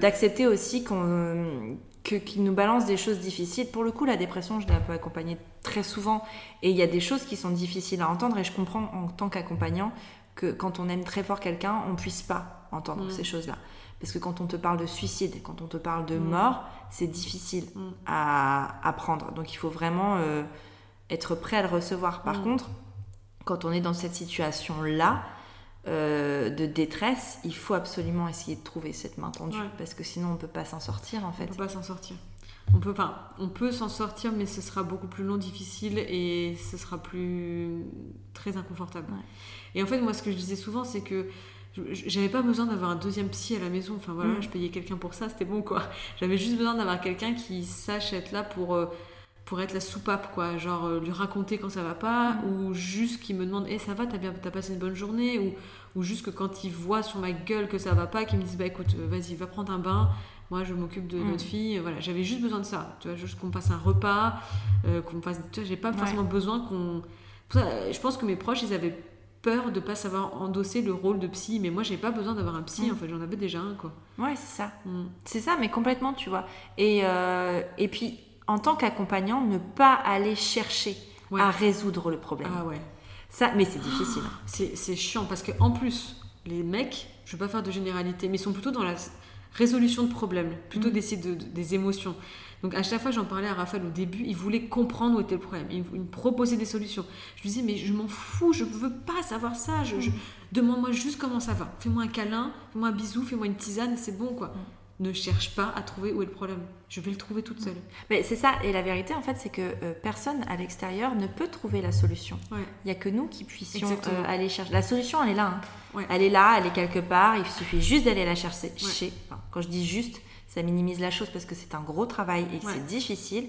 d'accepter aussi qu'on qu'il nous balance des choses difficiles. Pour le coup, la dépression, je l'ai un peu accompagnée très souvent et il y a des choses qui sont difficiles à entendre et je comprends en tant qu'accompagnant que quand on aime très fort quelqu'un, on puisse pas entendre mm. ces choses-là. Parce que quand on te parle de suicide, quand on te parle de mm. mort, c'est difficile à, à, prendre. Donc il faut vraiment euh, être prêt à le recevoir. Par contre, quand on est dans cette situation-là, euh, de détresse, il faut absolument essayer de trouver cette main tendue parce que sinon on peut pas s'en sortir en fait. On peut pas s'en sortir. On peut, enfin, on peut s'en sortir, mais ce sera beaucoup plus long, difficile et ce sera plus très inconfortable. Et en fait, moi, ce que je disais souvent, c'est que j'avais pas besoin d'avoir un deuxième psy à la maison. Enfin voilà, mm. je payais quelqu'un pour ça, c'était bon quoi. J'avais juste besoin d'avoir quelqu'un qui sache être là pour euh, pour être la soupape, quoi. Genre euh, lui raconter quand ça va pas, mm. ou juste qu'il me demande Eh, ça va, t'as bien as passé une bonne journée ou, ou juste que quand il voit sur ma gueule que ça va pas, qu'il me dise Bah écoute, euh, vas-y, va prendre un bain, moi je m'occupe de notre mm. fille. Voilà, j'avais juste besoin de ça, tu vois, juste qu'on fasse un repas, euh, qu'on fasse. Tu vois, j'ai pas forcément besoin qu'on. Je pense que mes proches, ils avaient peur de pas savoir endosser le rôle de psy. Mais moi, j'ai pas besoin d'avoir un psy, mm. en fait, j'en avais déjà un, quoi. Ouais, c'est ça. C'est ça, mais complètement, tu vois. Et, euh, et puis, en tant qu'accompagnant, ne pas aller chercher à résoudre le problème. Ah ouais. Ça, mais c'est difficile. *gasps* C'est chiant parce que en plus, les mecs, je vais pas faire de généralité, mais ils sont plutôt dans la résolution de problèmes, plutôt mm. d'essayer de, des émotions. Donc à chaque fois, j'en parlais à Raphaël au début, il voulait comprendre où était le problème, il, me proposait des solutions. Je lui disais, mais je m'en fous, je ne veux pas savoir ça, je, demande-moi juste comment ça va. Fais-moi un câlin, fais-moi un bisou, fais-moi une tisane, c'est bon quoi. Ne cherche pas à trouver où est le problème. Je vais le trouver toute seule. Mais c'est ça, et la vérité en fait, c'est que euh, personne à l'extérieur ne peut trouver la solution. Il n'y a que nous qui puissions euh, aller chercher. La solution, elle est là. Hein. Elle est là, elle est quelque part, il suffit juste d'aller la chercher. quand je dis juste, ça minimise la chose parce que c'est un gros travail et que c'est difficile.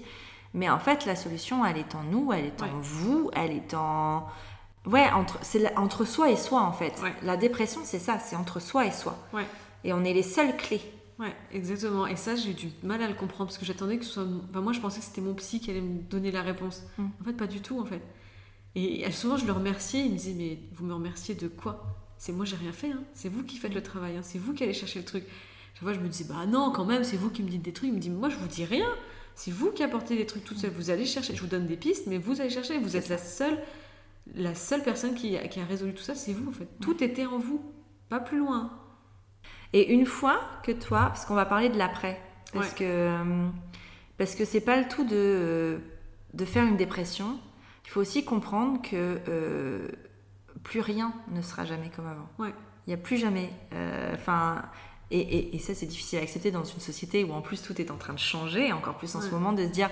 Mais en fait, la solution, elle est en nous, elle est en vous, elle est en... Ouais, entre, c'est entre soi et soi, en fait. La dépression, c'est ça, c'est entre soi et soi. Et on est les seules clés. Ouais, exactement. Et ça, j'ai du mal à le comprendre parce que j'attendais que ce soit... Enfin, moi, je pensais que c'était mon psy qui allait me donner la réponse. Mm. En fait, pas du tout, en fait. Et souvent, je le remerciais. Il me disait, mais vous me remerciez de quoi? C'est moi, j'ai rien fait. Hein. C'est vous qui faites le travail. Hein. C'est vous qui allez chercher le truc. Chaque fois, je me dis, bah non, quand même, c'est vous qui me dites des trucs. Il me dit, moi, je vous dis rien. C'est vous qui apportez des trucs tout seul. Vous allez chercher. Je vous donne des pistes, mais vous allez chercher. Vous êtes la seule, la seule personne qui, qui a résolu tout ça, c'est vous, en fait. Tout était en vous, pas plus loin. Et une fois que toi, parce qu'on va parler de l'après, parce que euh, parce que c'est pas le tout de, de faire une dépression. Il faut aussi comprendre que euh, plus rien ne sera jamais comme avant. Ouais. Il n'y a plus jamais. Euh, enfin, et, ça, c'est difficile à accepter dans une société où en plus tout est en train de changer, encore plus en ce moment, de se dire.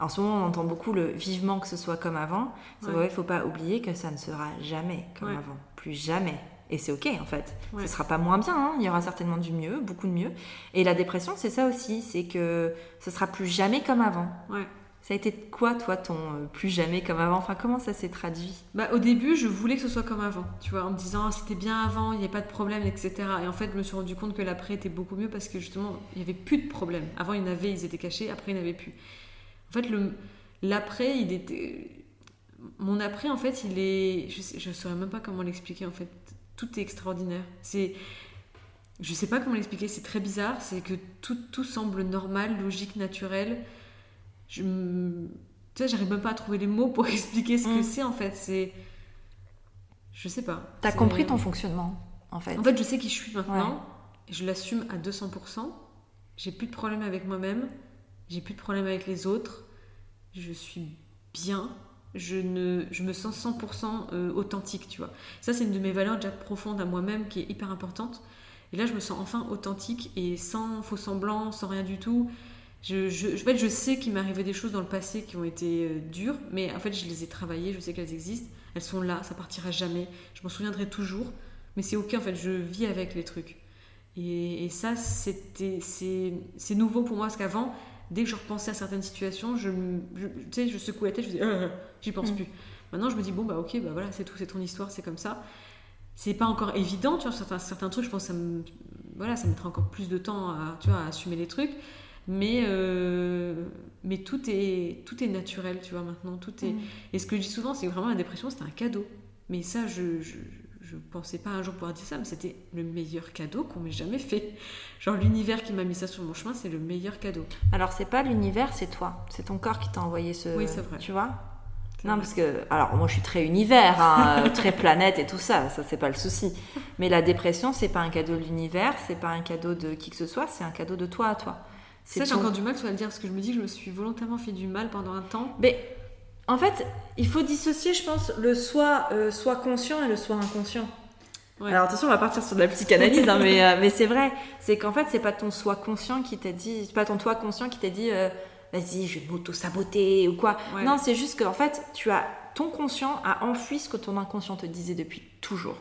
En ce moment, on entend beaucoup le vivement que ce soit comme avant. Il ne faut pas oublier que ça ne sera jamais comme avant. Plus jamais. Et c'est ok en fait. Ce sera pas moins bien, hein. il y aura certainement du mieux, beaucoup de mieux. Et la dépression, c'est ça aussi, c'est que ce sera plus jamais comme avant. Ouais. Ça a été quoi, toi, ton euh, plus jamais comme avant? Enfin, comment ça s'est traduit? Bah, Au début, je voulais que ce soit comme avant, tu vois, en me disant ah, c'était bien avant, il n'y a pas de problème, etc. Et en fait, je me suis rendu compte que l'après était beaucoup mieux parce que justement, il n'y avait plus de problème. Avant, il y en avait, ils étaient cachés, après, il n'y en avait plus. En fait, l'après, il était. Mon après, en fait, il est. Je ne saurais même pas comment l'expliquer, en fait. Tout est extraordinaire. C'est. Je sais pas comment l'expliquer, c'est très bizarre, c'est que tout, tout semble normal, logique, naturel je tu sais, j'arrive même pas à trouver les mots pour *laughs* expliquer ce que mm. c'est en fait. C'est. Je sais pas. T'as compris ton fonctionnement en fait. En fait, je sais qui je suis maintenant. Je l'assume à 200%. J'ai plus de problème avec moi-même. J'ai plus de problème avec les autres. Je suis bien. Je, ne, me sens 100% euh, authentique, tu vois. Ça, c'est une de mes valeurs déjà profondes à moi-même qui est hyper importante. Et là, je me sens enfin authentique et sans faux semblant, sans rien du tout. Je, je, en fait, je sais qu'il m'est arrivé des choses dans le passé qui ont été euh, dures, mais en fait, je les ai travaillées, je sais qu'elles existent, elles sont là, ça partira jamais, je m'en souviendrai toujours, mais c'est ok, en fait, je vis avec les trucs. Et, ça, c'était, c'est, nouveau pour moi, parce qu'avant, dès que je repensais à certaines situations, je, tu sais, je secouais la tête, je disais, euh, j'y pense mm. plus. Maintenant, je me dis, bon, bah ok, bah voilà, c'est tout, c'est ton histoire, c'est comme ça. C'est pas encore évident, tu vois, certains, certains trucs, je pense que ça me, voilà, ça mettra encore plus de temps à, tu vois, à assumer les trucs. Mais, euh, mais tout, est, tout est naturel, tu vois, maintenant. Tout est... Mm. Et ce que je dis souvent, c'est que vraiment la dépression, c'était un cadeau. Mais ça, je ne pensais pas un jour pouvoir dire ça, mais c'était le meilleur cadeau qu'on m'ait jamais fait. Genre, l'univers qui m'a mis ça sur mon chemin, c'est le meilleur cadeau. Alors, c'est pas l'univers, c'est toi. C'est ton corps qui t'a envoyé ce. Oui, c'est vrai. Tu vois? Non, parce que, alors moi je suis très univers, hein, *laughs* très planète et tout ça, ça c'est pas le souci. Mais la dépression, c'est pas un cadeau de l'univers, c'est pas un cadeau de qui que ce soit, c'est un cadeau de toi à toi. Ça, j'ai encore du mal, tu vas le dire, parce que je me dis que je me suis volontairement fait du mal pendant un temps. Mais en fait, il faut dissocier, je pense, le soi, euh, soi conscient et le soi inconscient. Alors attention, on va partir sur de la psychanalyse, hein, mais, euh, mais c'est vrai. C'est qu'en fait, c'est pas ton soi conscient qui t'a dit, c'est pas ton toi conscient qui t'a dit, euh, vas-y, je vais m'auto-saboter ou quoi. Non, c'est juste qu'en fait, tu as ton conscient a enfui ce que ton inconscient te disait depuis toujours.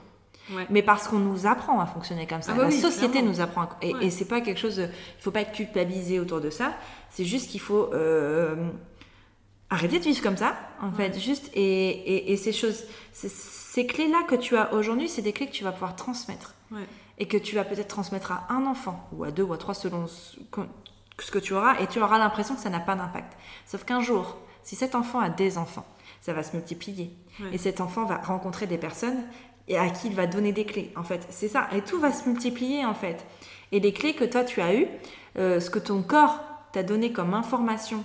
Mais parce qu'on nous apprend à fonctionner comme ça. Ah bah la société nous apprend. Et, et c'est pas quelque chose. Il faut pas être culpabilisé autour de ça. C'est juste qu'il faut euh, arrêter de vivre comme ça, en fait. Juste. Et, et, ces choses. Ces clés-là que tu as aujourd'hui, c'est des clés que tu vas pouvoir transmettre. Et que tu vas peut-être transmettre à un enfant, ou à deux, ou à trois, selon ce que tu auras. Et tu auras l'impression que ça n'a pas d'impact. Sauf qu'un jour, si cet enfant a des enfants, ça va se multiplier. Et cet enfant va rencontrer des personnes et à qui il va donner des clés. En fait, c'est ça. Et tout va se multiplier en fait. Et les clés que toi tu as eues, euh, ce que ton corps t'a donné comme information.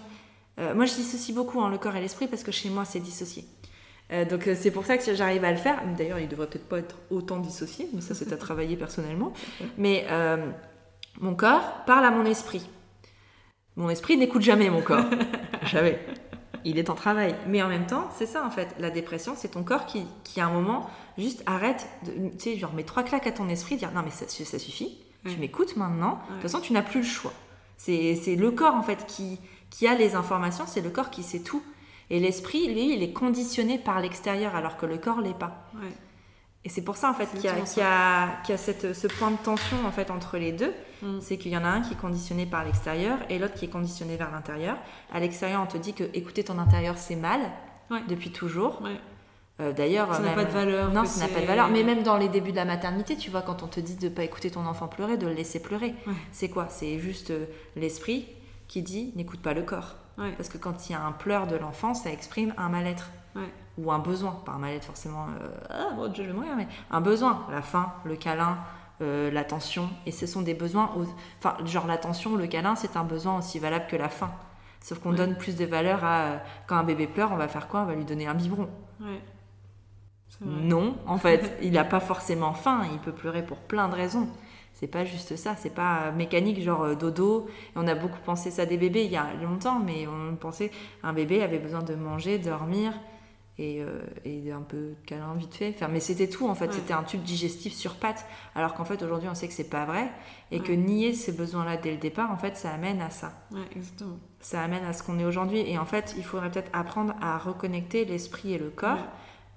Euh, moi, je dissocie beaucoup hein, le corps et l'esprit parce que chez moi, c'est dissocié. Euh, donc c'est pour ça que j'arrive à le faire. D'ailleurs, il devrait peut-être pas être autant dissocié, mais ça c'est à travailler personnellement. *laughs* Mais mon corps parle à mon esprit. Mon esprit n'écoute jamais mon corps. *laughs* jamais. Il est en travail. Mais en même temps, c'est ça en fait. La dépression, c'est ton corps qui, qui à un moment juste arrête, de, tu sais, genre mets trois claques à ton esprit, dire non mais ça, ça suffit, tu m'écoutes maintenant. De toute façon, tu n'as plus le choix. C'est le corps en fait qui, qui a les informations, c'est le corps qui sait tout. Et l'esprit, lui, il est conditionné par l'extérieur alors que le corps l'est pas. Et c'est pour ça en fait qu'il y a, qu a, cette, ce point de tension en fait entre les deux. Mm. C'est qu'il y en a un qui est conditionné par l'extérieur et l'autre qui est conditionné vers l'intérieur. À l'extérieur, on te dit que écouter ton intérieur c'est mal depuis toujours. Euh, d'ailleurs, ça n'a pas de valeur. Non, ça n'a pas de valeur. Mais même dans les débuts de la maternité, tu vois, quand on te dit de ne pas écouter ton enfant pleurer, de le laisser pleurer, c'est quoi? C'est juste euh, l'esprit qui dit n'écoute pas le corps. Parce que quand il y a un pleur de l'enfant, ça exprime un mal-être. Ou un besoin, pas un mal-être forcément, euh, ah, bon, je vais mourir, mais un besoin, la faim, le câlin, l'attention. Et ce sont des besoins, enfin, genre l'attention, le câlin, c'est un besoin aussi valable que la faim. Sauf qu'on donne plus de valeur à quand un bébé pleure, on va faire quoi? On va lui donner un biberon. Non, en fait, il n'a pas forcément faim, il peut pleurer pour plein de raisons. C'est pas juste ça, c'est pas mécanique, genre euh, dodo. on a beaucoup pensé ça des bébés il y a longtemps, mais on pensait un bébé avait besoin de manger, dormir et, euh, un peu de câlin vite fait. Enfin, mais c'était tout en fait, c'était un tube digestif sur pattes. Alors qu'en fait aujourd'hui on sait que c'est pas vrai et que nier ces besoins-là dès le départ, en fait, ça amène à ça. exactement. Ça amène à ce qu'on est aujourd'hui. Et en fait, il faudrait peut-être apprendre à reconnecter l'esprit et le corps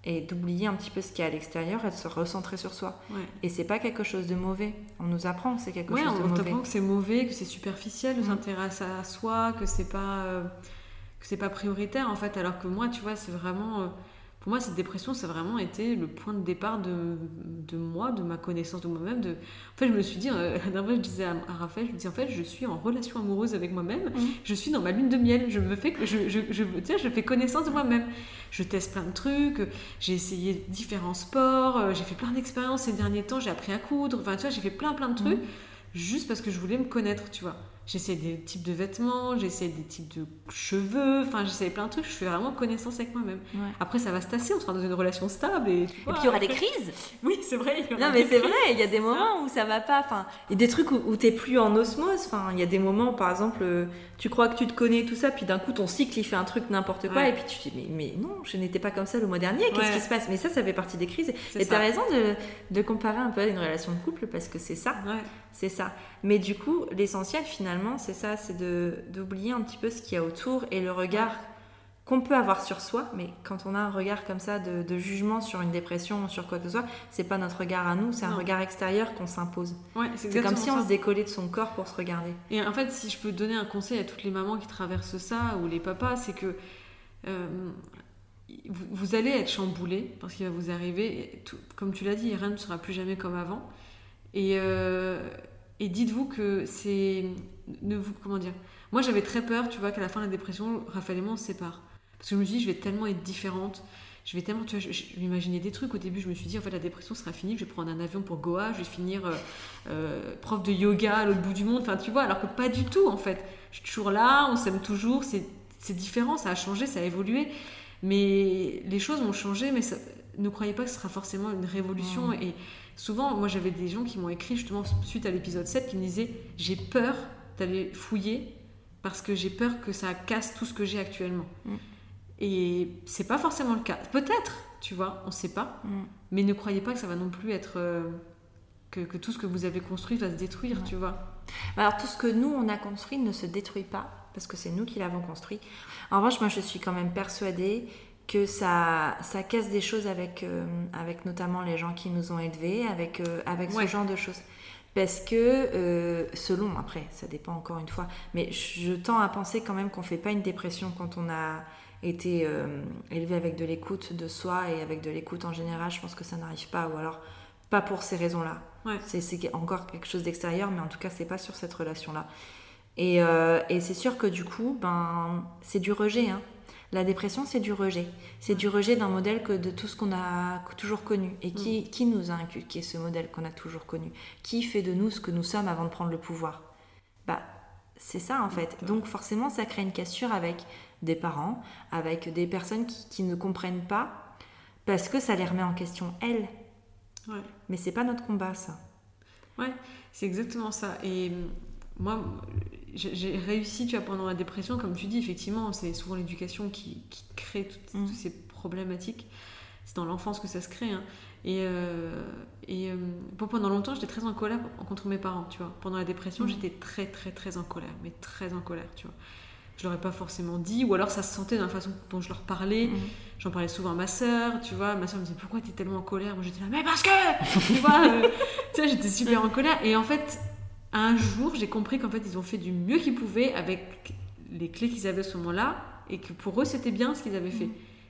et d'oublier un petit peu ce qu'il y a à l'extérieur et de se recentrer sur soi. Et c'est pas quelque chose de mauvais. On nous apprend que c'est quelque chose de mauvais. on t'apprend que c'est mauvais, que c'est superficiel, de mm. s'intéresser à soi, que c'est pas euh, que c'est pas prioritaire en fait. Alors que moi, tu vois, c'est vraiment euh, pour moi, cette dépression, ça a vraiment été le point de départ de, de moi, de ma connaissance de moi-même. De... En fait, je me suis dit, euh, *laughs* je disais à, Raphaël, je me disais, en fait, je suis en relation amoureuse avec moi-même, mm. je suis dans ma lune de miel, je me fais, je, je, je, je fais connaissance de moi-même. Je teste plein de trucs, j'ai essayé différents sports, euh, j'ai fait plein d'expériences ces derniers temps, j'ai appris à coudre, enfin, tu vois, j'ai fait plein, plein de trucs, mm. juste parce que je voulais me connaître, tu vois. J'essaie des types de vêtements, j'essaie des types de cheveux, enfin j'essaie plein de trucs, je fais vraiment connaissance avec moi-même. Après ça va se tasser, on sera dans une relation stable et, et puis il y aura des crises. *laughs* oui, c'est vrai. Non mais c'est vrai, il y a des moments où ça va pas, enfin il y a des trucs où, où t'es plus en osmose, enfin il y a des moments par exemple euh, tu crois que tu te connais tout ça, puis d'un coup ton cycle il fait un truc n'importe quoi et puis tu te dis mais, mais non, je n'étais pas comme ça le mois dernier, qu'est-ce qui se passe? Mais ça ça fait partie des crises et tu as raison de, de, comparer un peu à une relation de couple parce que c'est ça. C'est ça. Mais du coup, l'essentiel finalement, c'est ça, c'est d'oublier un petit peu ce qu'il y a autour et le regard qu'on peut avoir sur soi. Mais quand on a un regard comme ça de, jugement sur une dépression, sur quoi que ce soit, c'est pas notre regard à nous, c'est un regard extérieur qu'on s'impose. c'est comme si on se décollait de son corps pour se regarder. Et en fait, si je peux donner un conseil à toutes les mamans qui traversent ça ou les papas, c'est que euh, vous, allez être chamboulé parce qu'il va vous arriver, comme tu l'as dit, rien ne sera plus jamais comme avant. Et, euh, et dites-vous que c'est. Ne vous, comment dire Moi, j'avais très peur, tu vois, qu'à la fin de la dépression, Raphaël et moi, on se sépare. Parce que je me dis, je vais tellement être différente. Je vais tellement, tu vois, je, m'imaginais des trucs. Au début, je me suis dit, en fait, la dépression sera finie. Je vais prendre un avion pour Goa. Je vais finir euh, euh, prof de yoga à l'autre bout du monde. Enfin, tu vois, alors que pas du tout, en fait. Je suis toujours là, on s'aime toujours. C'est différent, ça a changé, ça a évolué. Mais les choses ont changé, mais ne croyez pas que ce sera forcément une révolution. Et souvent, moi j'avais des gens qui m'ont écrit justement suite à l'épisode 7 qui me disaient J'ai peur d'aller fouiller parce que j'ai peur que ça casse tout ce que j'ai actuellement. Mm. Et c'est pas forcément le cas. Peut-être, tu vois, on sait pas. Mm. Mais ne croyez pas que ça va non plus être. Euh, que, tout ce que vous avez construit va se détruire, tu vois. Alors tout ce que nous on a construit ne se détruit pas parce que c'est nous qui l'avons construit. En revanche, moi je suis quand même persuadée que ça, ça casse des choses avec, euh, avec notamment les gens qui nous ont élevés, avec, euh, avec ce genre de choses. Parce que, euh, selon, après, ça dépend encore une fois, mais je tends à penser quand même qu'on ne fait pas une dépression quand on a été élevé avec de l'écoute de soi et avec de l'écoute en général. Je pense que ça n'arrive pas, ou alors pas pour ces raisons-là. C'est encore quelque chose d'extérieur, mais en tout cas, c'est pas sur cette relation-là. Et, et c'est sûr que du coup, ben, c'est du rejet. Hein. La dépression, c'est du rejet. C'est du rejet d'un modèle que de tout ce qu'on a toujours connu. Et qui, mm. qui nous a inculqué ce modèle qu'on a toujours connu? Qui fait de nous ce que nous sommes avant de prendre le pouvoir? Bah, c'est ça en fait. Donc forcément, ça crée une cassure avec des parents, avec des personnes qui, qui ne comprennent pas, parce que ça les remet en question elles. Ouais. Mais c'est pas notre combat, ça. Ouais, c'est exactement ça. Et moi, j'ai réussi, tu vois, pendant la dépression, comme tu dis, effectivement, c'est souvent l'éducation qui, crée toutes, mm. ces problématiques. C'est dans l'enfance que ça se crée. Hein. Et, euh, et euh, pendant longtemps, j'étais très en colère contre mes parents, tu vois. Pendant la dépression, mm. j'étais très, très, très en colère, mais très en colère, tu vois. Je l'aurais pas forcément dit, ou alors ça se sentait dans la façon dont je leur parlais. Mm. J'en parlais souvent à ma soeur, tu vois. Ma soeur me disait Pourquoi tu es tellement en colère? Moi j'étais là, mais parce que Tu vois, euh, tu vois j'étais super en colère. Et en fait, un jour, j'ai compris qu'en fait, ils ont fait du mieux qu'ils pouvaient avec les clés qu'ils avaient à ce moment-là et que pour eux, c'était bien ce qu'ils avaient fait.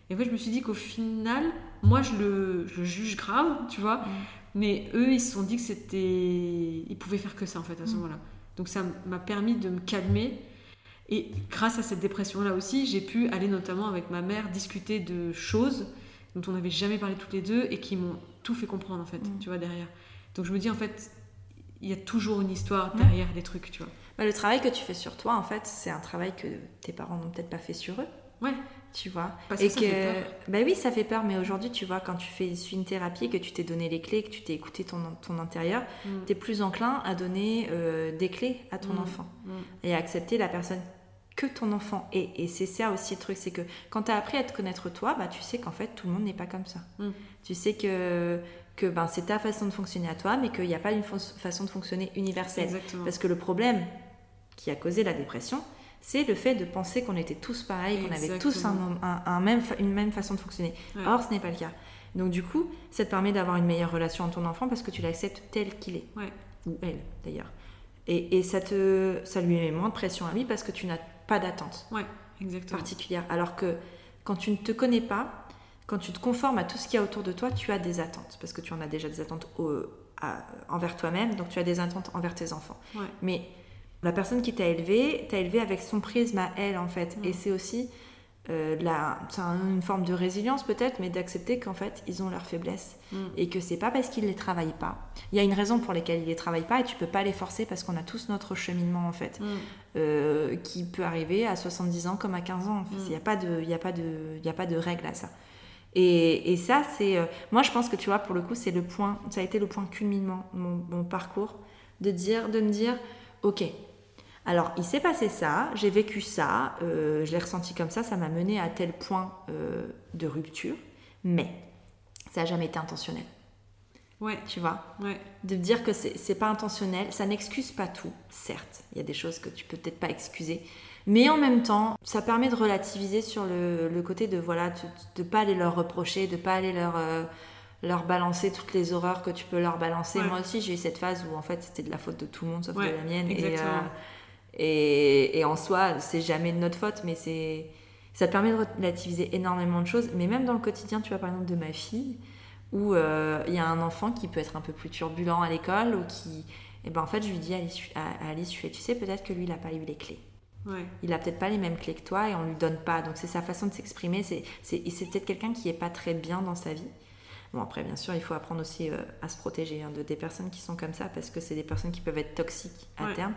Et en fait, je me suis dit qu'au final, moi, je le, juge grave, tu vois, mm. mais eux, ils se sont dit que c'était. Ils pouvaient faire que ça, en fait, à ce mm. moment-là. Donc, ça m'a permis de me calmer. Et grâce à cette dépression-là aussi, j'ai pu aller notamment avec ma mère discuter de choses dont on n'avait jamais parlé toutes les deux et qui m'ont tout fait comprendre, en fait, mm. tu vois, derrière. Donc, je me dis, en fait, il y a toujours une histoire derrière les trucs, tu vois. Bah, le travail que tu fais sur toi, en fait, c'est un travail que tes parents n'ont peut-être pas fait sur eux. Ouais. Tu vois. Parce et que, ça fait peur. Bah oui, ça fait peur, mais aujourd'hui, tu vois, quand tu fais une thérapie, que tu t'es donné les clés, que tu t'es écouté ton, ton intérieur, mm. tu es plus enclin à donner euh, des clés à ton mm. enfant mm. et à accepter la personne que ton enfant est. Et c'est ça aussi le truc, c'est que quand tu as appris à te connaître toi, bah, tu sais qu'en fait, tout le monde n'est pas comme ça. Tu sais que que ben, c'est ta façon de fonctionner à toi, mais qu'il n'y a pas une façon de fonctionner universelle. Parce que le problème qui a causé la dépression, c'est le fait de penser qu'on était tous pareils, qu'on avait tous un, même, une même façon de fonctionner. Or, ce n'est pas le cas. Donc du coup, ça te permet d'avoir une meilleure relation à ton enfant parce que tu l'acceptes tel qu'il est. Ou elle, d'ailleurs. Et, et, ça, te, ça lui met moins de pression à lui parce que tu n'as pas d'attente particulière. Alors que quand tu ne te connais pas, quand tu te conformes à tout ce qu'il y a autour de toi, tu as des attentes, parce que tu en as déjà des attentes envers toi-même, donc tu as des attentes envers tes enfants. Mais la personne qui t'a élevé, t'a élevé avec son prisme à elle, en fait. Et c'est aussi euh, la, une forme de résilience peut-être, mais d'accepter qu'en fait, ils ont leurs faiblesses. Mm. Et que c'est pas parce qu'ils les travaillent pas. Il y a une raison pour laquelle ils les travaillent pas, et tu peux pas les forcer parce qu'on a tous notre cheminement, en fait, mm. Euh, qui peut arriver à 70 ans comme à 15 ans. Il n'y a, pas de, a, pas de, a pas de règle à ça. Et, ça, c'est. Euh, moi, je pense que tu vois, pour le coup, c'est le point. Ça a été le point culminant de mon, parcours. De, dire, de me dire Ok, alors il s'est passé ça, j'ai vécu ça, euh, je l'ai ressenti comme ça, ça m'a mené à tel point de rupture, mais ça n'a jamais été intentionnel. Ouais. Tu vois? Ouais. De dire que c'est pas intentionnel, ça n'excuse pas tout, certes. Il y a des choses que tu peux peut-être pas excuser. Mais en même temps, ça permet de relativiser sur le, côté de voilà, de ne pas aller leur reprocher, de ne pas aller leur, euh, leur balancer toutes les horreurs que tu peux leur balancer. Moi aussi, j'ai eu cette phase où en fait c'était de la faute de tout le monde sauf de la mienne. Euh, et, et, en soi, c'est jamais de notre faute, mais c'est ça te permet de relativiser énormément de choses. Mais même dans le quotidien, tu vois par exemple de ma fille, où euh, il y a un enfant qui peut être un peu plus turbulent à l'école ou qui. Et ben en fait, je lui dis à Alice, tu sais, peut-être que lui, il n'a pas eu les clés. Il a peut-être pas les mêmes clés que toi et on lui donne pas. Donc c'est sa façon de s'exprimer. C'est, c'est, peut-être quelqu'un qui est pas très bien dans sa vie. Bon après bien sûr il faut apprendre aussi euh, à se protéger hein, de des personnes qui sont comme ça parce que c'est des personnes qui peuvent être toxiques à terme.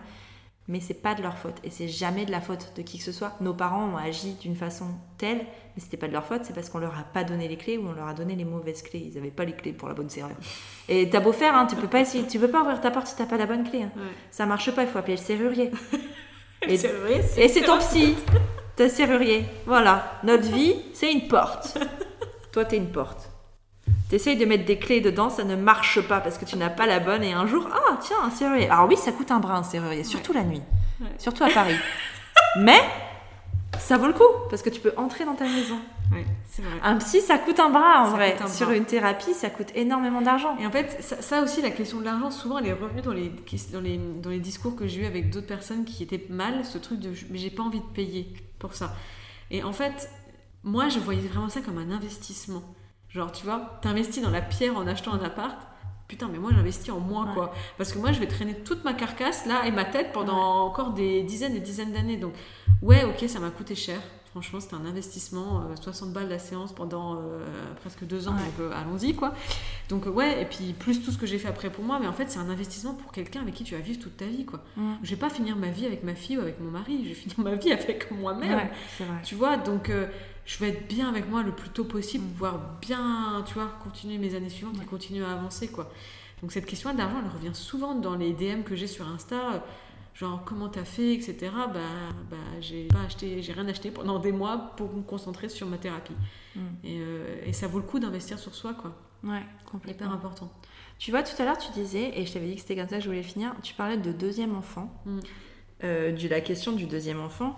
Mais c'est pas de leur faute et c'est jamais de la faute de qui que ce soit. Nos parents ont agi d'une façon telle, mais c'était pas de leur faute, c'est parce qu'on leur a pas donné les clés ou on leur a donné les mauvaises clés. Ils avaient pas les clés pour la bonne serrure. *laughs* Et t'as beau faire, hein, tu peux pas essayer, tu peux pas ouvrir ta porte si t'as pas la bonne clé. Hein. Ça marche pas, il faut appeler le serrurier. *laughs* Et, c'est ton psy, ta serrurier. Voilà, notre *laughs* vie, c'est une porte. Toi, t'es une porte. T'essayes de mettre des clés dedans, ça ne marche pas parce que tu n'as pas la bonne. Et un jour, ah tiens, un serrurier. Alors oui, ça coûte un bras un serrurier, surtout la nuit, surtout à Paris. *laughs* Mais ça vaut le coup parce que tu peux entrer dans ta maison. Un psy, ça coûte un bras en vrai. Sur une thérapie, ça coûte énormément d'argent. Et en fait, ça, aussi, la question de l'argent, souvent, elle est revenue dans les, dans les, dans les discours que j'ai eu avec d'autres personnes qui étaient mal, ce truc de mais j'ai pas envie de payer pour ça. Et en fait, moi, je voyais vraiment ça comme un investissement. Genre, tu vois, t'investis dans la pierre en achetant un appart, putain, mais moi j'investis en moi, quoi. Parce que moi, je vais traîner toute ma carcasse là et ma tête pendant encore des dizaines et dizaines d'années. Donc, ouais, ok, ça m'a coûté cher, Franchement, c'était un investissement, 60 balles la séance pendant presque deux ans, donc allons-y quoi. Donc ouais, et puis plus tout ce que j'ai fait après pour moi, mais en fait c'est un investissement pour quelqu'un avec qui tu vas vivre toute ta vie quoi. Je vais pas finir ma vie avec ma fille ou avec mon mari, je vais finir ma vie avec moi-même. tu vois, donc je vais être bien avec moi le plus tôt possible, mm. pouvoir bien, tu vois, continuer mes années suivantes et continuer à avancer quoi. Donc cette question d'argent, elle revient souvent dans les DM que j'ai sur Insta genre comment t'as fait, etc. Bah, bah j'ai pas acheté, j'ai rien acheté pendant des mois pour me concentrer sur ma thérapie. Mm. Et, euh, et, ça vaut le coup d'investir sur soi, quoi. Ouais, complètement. Hyper important. Tu vois, tout à l'heure, tu disais, et je t'avais dit que c'était comme ça je voulais finir, tu parlais de deuxième enfant, mm. euh, de la question du deuxième enfant.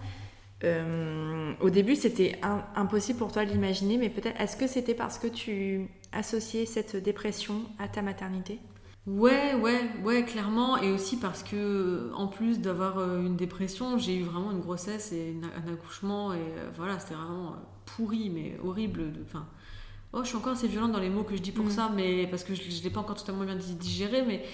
Euh, au début, c'était impossible pour toi de l'imaginer, mais peut-être, est-ce que c'était parce que tu associais cette dépression à ta maternité? Ouais, ouais, ouais, clairement. Et aussi parce que, en plus d'avoir euh, une dépression, j'ai eu vraiment une grossesse et un accouchement. Et euh, voilà, c'était vraiment euh, pourri, mais horrible. Enfin, oh, je suis encore assez violente dans les mots que je dis pour mm. ça, mais parce que je ne l'ai pas encore totalement bien digéré. Mais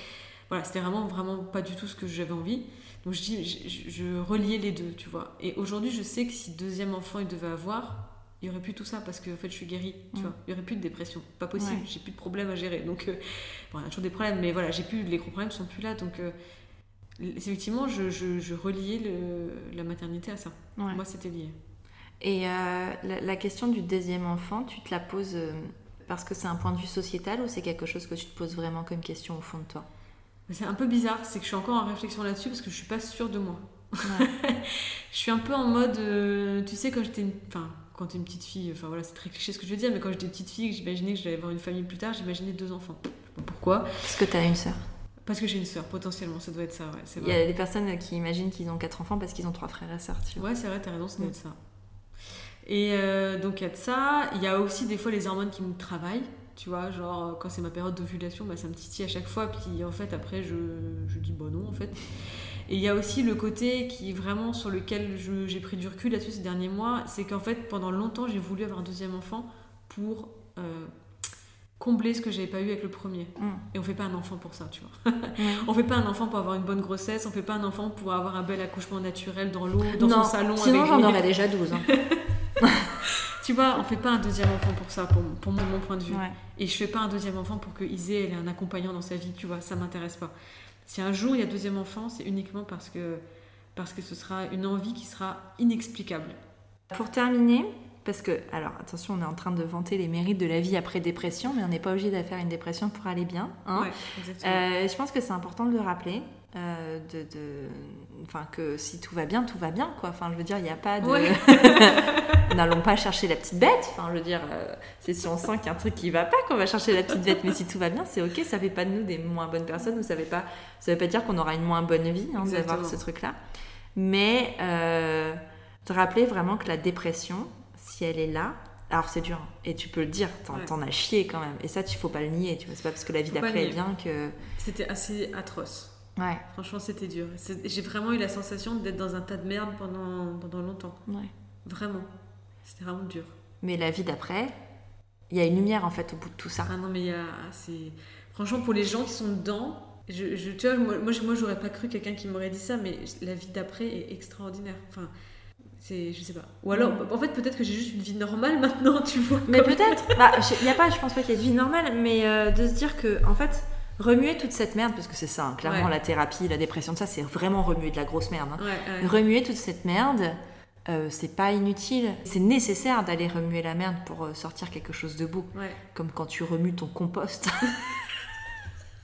voilà, c'était vraiment, vraiment pas du tout ce que j'avais envie. Donc je, dis, je, je reliais les deux, tu vois. Et aujourd'hui, je sais que si deuxième enfant il devait avoir, il y aurait plus tout ça parce que en fait je suis guérie tu mm. vois. Il y aurait plus de dépression. Pas possible j'ai plus de problèmes à gérer. Donc euh, bon il y a toujours des problèmes mais voilà j'ai plus les gros problèmes sont plus là. Donc euh, effectivement je, je, reliais le, la maternité à ça. Moi c'était lié. Et euh, la, question du deuxième enfant tu te la poses parce que c'est un point de vue sociétal ou c'est quelque chose que tu te poses vraiment comme question au fond de toi? C'est un peu bizarre c'est que je suis encore en réflexion là-dessus parce que je suis pas sûre de moi *laughs* je suis un peu en mode tu sais quand j'étais enfin quand tu es une petite fille, enfin voilà, c'est très cliché ce que je veux dire, mais quand j'étais petite fille, j'imaginais que j'allais avoir une famille plus tard, j'imaginais deux enfants. Pourquoi Parce que tu as une sœur. Parce que j'ai une sœur, potentiellement, ça doit être ça, ouais. Il y a des personnes qui imaginent qu'ils ont quatre enfants parce qu'ils ont trois frères et sœurs, tu vois. Ouais, c'est vrai, t'as raison, ça doit mm. être ça. Et euh, donc il y a de ça, il y a aussi des fois les hormones qui me travaillent, tu vois, genre quand c'est ma période d'ovulation, bah, ça me titille à chaque fois, puis en fait après je, je dis bon non en fait. Et il y a aussi le côté qui vraiment sur lequel j'ai pris du recul là-dessus ces derniers mois, c'est qu'en fait pendant longtemps j'ai voulu avoir un deuxième enfant pour euh, combler ce que j'avais pas eu avec le premier. Mm. Et on fait pas un enfant pour ça, tu vois. mm. *laughs* On fait pas un enfant pour avoir une bonne grossesse, on fait pas un enfant pour avoir un bel accouchement naturel dans l'eau, dans son salon. Sinon j'en aurais déjà 12. Hein. *laughs* tu vois, on fait pas un deuxième enfant pour ça, pour, pour mon, point de vue. Et je fais pas un deuxième enfant pour que Isée ait un accompagnant dans sa vie, tu vois, ça m'intéresse pas. Si un jour il y a deuxième enfant, c'est uniquement parce que, parce que ce sera une envie qui sera inexplicable. Pour terminer, parce que, alors attention, on est en train de vanter les mérites de la vie après dépression, mais on n'est pas obligé de faire une dépression pour aller bien. Hein. Euh, je pense que c'est important de le rappeler. Euh, de, de, enfin que si tout va bien, tout va bien quoi. Enfin, je veux dire, il n'y a pas de. *laughs* N'allons pas chercher la petite bête. Enfin, je veux dire, euh, c'est si on sent qu'il y a un truc qui va pas qu'on va chercher la petite bête. Mais si tout va bien, c'est ok. Ça fait pas de nous des moins bonnes personnes. Vous savez pas. Ça veut pas dire qu'on aura une moins bonne vie hein, d'avoir ce truc-là. Mais euh, de rappeler vraiment que la dépression, si elle est là, alors c'est dur, hein. et tu peux le dire, t'en as chié quand même. Et ça, tu faut pas le nier, tu vois. C'est pas parce que la vie d'après est bien que. C'était assez atroce. Ouais. Franchement, c'était dur. J'ai vraiment eu la sensation d'être dans un tas de merde pendant, pendant longtemps. Ouais. Vraiment. C'était vraiment dur. Mais la vie d'après, il y a une lumière en fait au bout de tout ça. Ah non, mais il y a. Franchement, pour les gens qui sont dedans, je, je tu vois, moi, moi, j'aurais pas cru quelqu'un qui m'aurait dit ça, mais la vie d'après est extraordinaire. Enfin, c'est. Je sais pas. Ou alors, en fait, peut-être que j'ai juste une vie normale maintenant, *laughs* tu vois. Mais peut-être. Bah, il y a pas, je pense pas qu'il y ait de vie normale, mais euh, de se dire que, en fait remuer toute cette merde, parce que c'est ça, hein, clairement la thérapie, la dépression, ça c'est vraiment remuer de la grosse merde. Hein. Remuer toute cette merde, euh, c'est pas inutile. C'est nécessaire d'aller remuer la merde pour euh, sortir quelque chose de beau. Comme quand tu remues ton compost.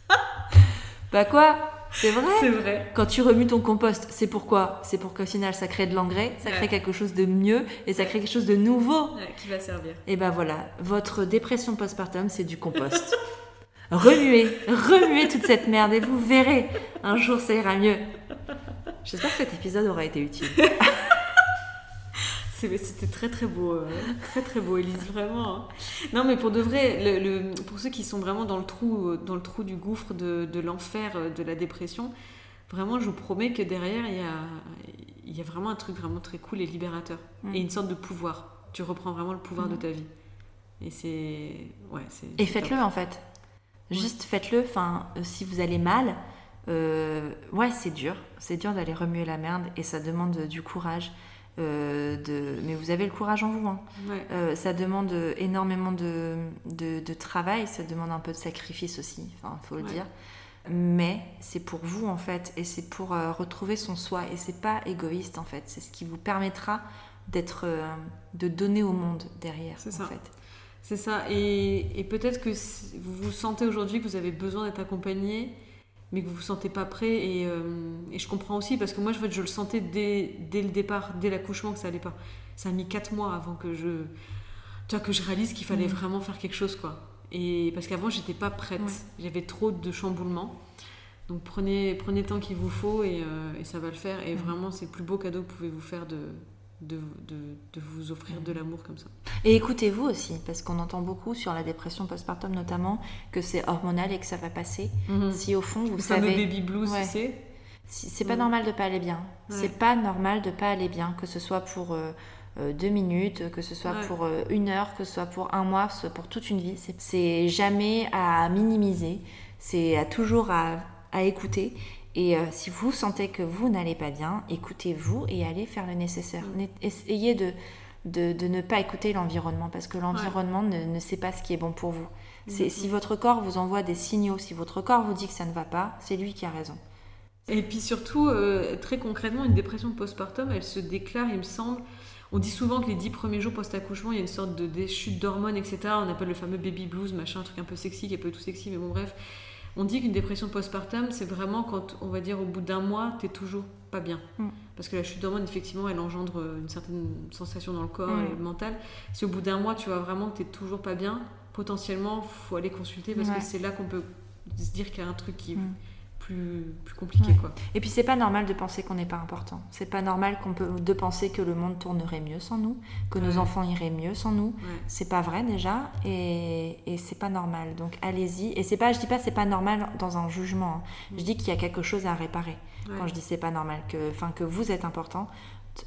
*laughs* bah quoi? C'est vrai? C'est vrai. Quand tu remues ton compost, c'est pourquoi? C'est pour qu'au final, ça crée de l'engrais, ça crée quelque chose de mieux et ça crée quelque chose de nouveau. qui va servir. Et ben voilà, votre dépression postpartum, c'est du compost. *laughs* remuez, remuez toute cette merde et vous verrez, un jour ça ira mieux. J'espère que cet épisode aura été utile. *laughs* C'était très très beau, euh, très très beau, Elise, vraiment. Hein. Non, mais pour de vrai, le, pour ceux qui sont vraiment dans le trou, euh, dans le trou du gouffre de, de l'enfer, euh, de la dépression, vraiment, je vous promets que derrière, il y a, il y a vraiment un truc vraiment très cool et libérateur. Mm. Et une sorte de pouvoir. Tu reprends vraiment le pouvoir de mm. ta vie. Et c'est. Ouais, Et faites-le en fait. Juste faites-le. Enfin, euh, si vous allez mal, euh, ouais, c'est dur. C'est dur d'aller remuer la merde et ça demande du courage. de... Mais vous avez le courage en vous. Hein. ça demande énormément de, de, travail, ça demande un peu de sacrifice aussi, enfin, faut le dire. Mais c'est pour vous en fait, et c'est pour retrouver son soi, et c'est pas égoïste en fait. C'est ce qui vous permettra d'être, de donner au monde derrière. C'est ça. En fait. C'est ça. Et, et peut-être que vous vous sentez aujourd'hui que vous avez besoin d'être accompagné, mais que vous vous sentez pas prêt. Et, euh, et, je comprends aussi parce que moi, je, je le sentais dès, dès le départ, dès l'accouchement, que ça allait pas. Ça a mis 4 mois avant que je, tu vois, que je réalise qu'il fallait mm. vraiment faire quelque chose, quoi. Et parce qu'avant, j'étais pas prête. J'avais trop de chamboulements. Donc prenez, prenez le temps qu'il vous faut et, euh, et, ça va le faire. Et mm. vraiment, c'est le plus beau cadeau que vous pouvez vous faire de, de, de, vous offrir de l'amour comme ça. Et écoutez-vous aussi, parce qu'on entend beaucoup sur la dépression postpartum notamment que c'est hormonal et que ça va passer. Mhm. Si au fond vous Le savez, baby blues, c'est c'est pas normal de pas aller bien. C'est pas normal de pas aller bien, que ce soit pour euh, euh, deux minutes, que ce soit pour euh, une heure, que ce soit pour un mois, que ce soit pour toute une vie. C'est jamais à minimiser, c'est à toujours à, à écouter et euh, si vous sentez que vous n'allez pas bien, écoutez-vous et allez faire le nécessaire. Mm. Essayez de, de, ne pas écouter l'environnement parce que l'environnement ne, ne, sait pas ce qui est bon pour vous. C'est Si votre corps vous envoie des signaux, si votre corps vous dit que ça ne va pas, c'est lui qui a raison. Et puis surtout, euh, très concrètement, une dépression postpartum, elle se déclare, il me semble. On dit souvent que les dix premiers jours post-accouchement, il y a une sorte de déchute d'hormones, etc. On appelle le fameux baby blues, machin, un truc un peu sexy, qui est pas tout sexy, mais bon, bref. On dit qu'une dépression postpartum, c'est vraiment quand, on va dire, au bout d'un mois, tu toujours pas bien. Mm. Parce que la chute d'hormones, effectivement, elle engendre une certaine sensation dans le corps mm. et le mental. Si au bout d'un mois, tu vois vraiment que tu toujours pas bien, potentiellement, faut aller consulter parce que c'est là qu'on peut se dire qu'il y a un truc qui, mm plus, plus compliqué. Quoi. Et puis c'est pas normal de penser qu'on n'est pas important. C'est pas normal qu'on peut de penser que le monde tournerait mieux sans nous, que nos enfants iraient mieux sans nous. C'est pas vrai déjà et, et c'est pas normal. Donc allez-y. Et c'est pas, je dis pas c'est pas normal dans un jugement. Hein. Mm. Je dis qu'il y a quelque chose à réparer. Quand je dis c'est pas normal, que, enfin que vous êtes important,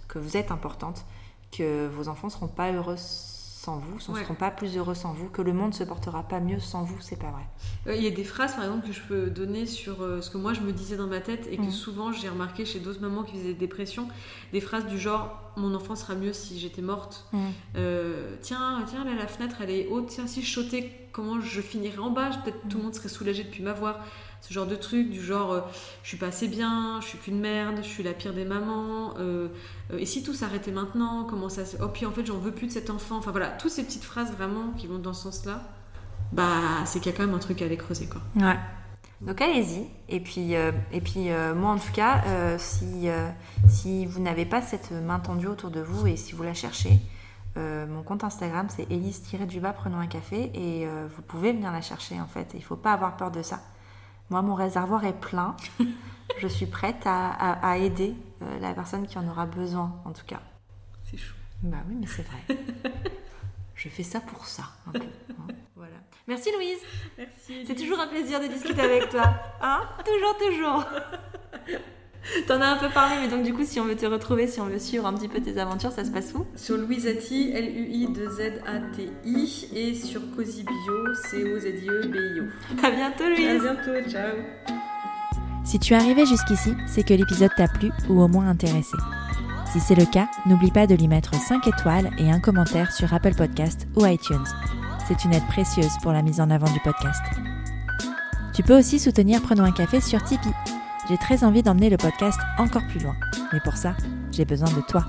que vous êtes importante, que vos enfants seront pas heureux sans vous, ne seront pas plus heureux sans vous, que le monde se portera pas mieux sans vous, c'est pas vrai. Euh, il y a des phrases par exemple que je peux donner sur euh, ce que moi je me disais dans ma tête et que mhm. souvent j'ai remarqué chez d'autres mamans qui faisaient des dépressions, des phrases du genre mon enfant sera mieux si j'étais morte, mhm. euh, tiens, tiens là la fenêtre elle est haute, tiens si je sautais comment je finirais en bas, peut-être tout le mhm. monde serait soulagé depuis m'avoir ce genre de truc du genre euh, je suis pas assez bien, je suis qu'une merde, je suis la pire des mamans, euh, euh, et si tout s'arrêtait maintenant, comment ça se... Oh puis en fait j'en veux plus de cet enfant, enfin voilà, toutes ces petites phrases vraiment qui vont dans ce sens-là, bah c'est qu'il y a quand même un truc à aller creuser quoi. Ouais. Donc allez-y. Et puis, et puis moi en tout cas, si, si vous n'avez pas cette main tendue autour de vous et si vous la cherchez, mon compte Instagram c'est Elise-du-bas prenons un café et vous pouvez venir la chercher en fait. Il ne faut pas avoir peur de ça. Moi, mon réservoir est plein. *laughs* je suis prête à, aider euh, la personne qui en aura besoin, en tout cas. C'est chou. Bah oui, mais c'est vrai. *laughs* je fais ça pour ça, un peu. Hein. Voilà. Merci Louise. Merci. C'est toujours un plaisir de discuter avec toi. Hein toujours, toujours. *laughs* *laughs* T'en as un peu parlé, mais donc du coup, si on veut te retrouver, si on veut suivre un petit peu tes aventures, ça se passe où? Sur Louisati, L-U-I-2-Z-A-T-I, et sur Cozy Bio, C-O-Z-I-E-B-I-O. À bientôt, Louise À bientôt, ciao Si tu es arrivé jusqu'ici, c'est que l'épisode t'a plu ou au moins intéressé. Si c'est le cas, n'oublie pas de lui mettre 5 étoiles et un commentaire sur Apple Podcast ou iTunes. C'est une aide précieuse pour la mise en avant du podcast. Tu peux aussi soutenir Prenons un café sur Tipeee j'ai très envie d'emmener le podcast encore plus loin. Mais pour ça, j'ai besoin de toi.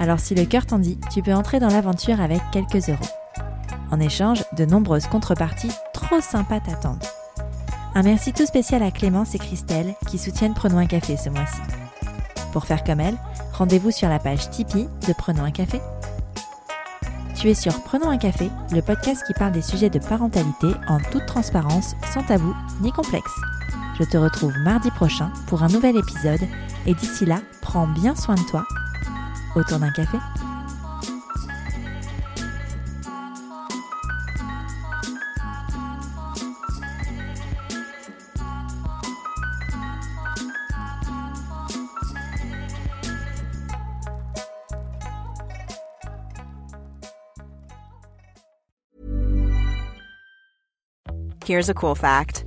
Alors si le cœur t'en dit, tu peux entrer dans l'aventure avec quelques euros. En échange, de nombreuses contreparties trop sympas t'attendent. Un merci tout spécial à Clémence et Christelle qui soutiennent Prenons un café ce mois-ci. Pour faire comme elles, rendez-vous sur la page Tipeee de Prenons un café. Tu es sur Prenons un café, le podcast qui parle des sujets de parentalité en toute transparence, sans tabou ni complexe. Je te retrouve mardi prochain pour un nouvel épisode et d'ici là, prends bien soin de toi autour d'un café. Here's a cool fact.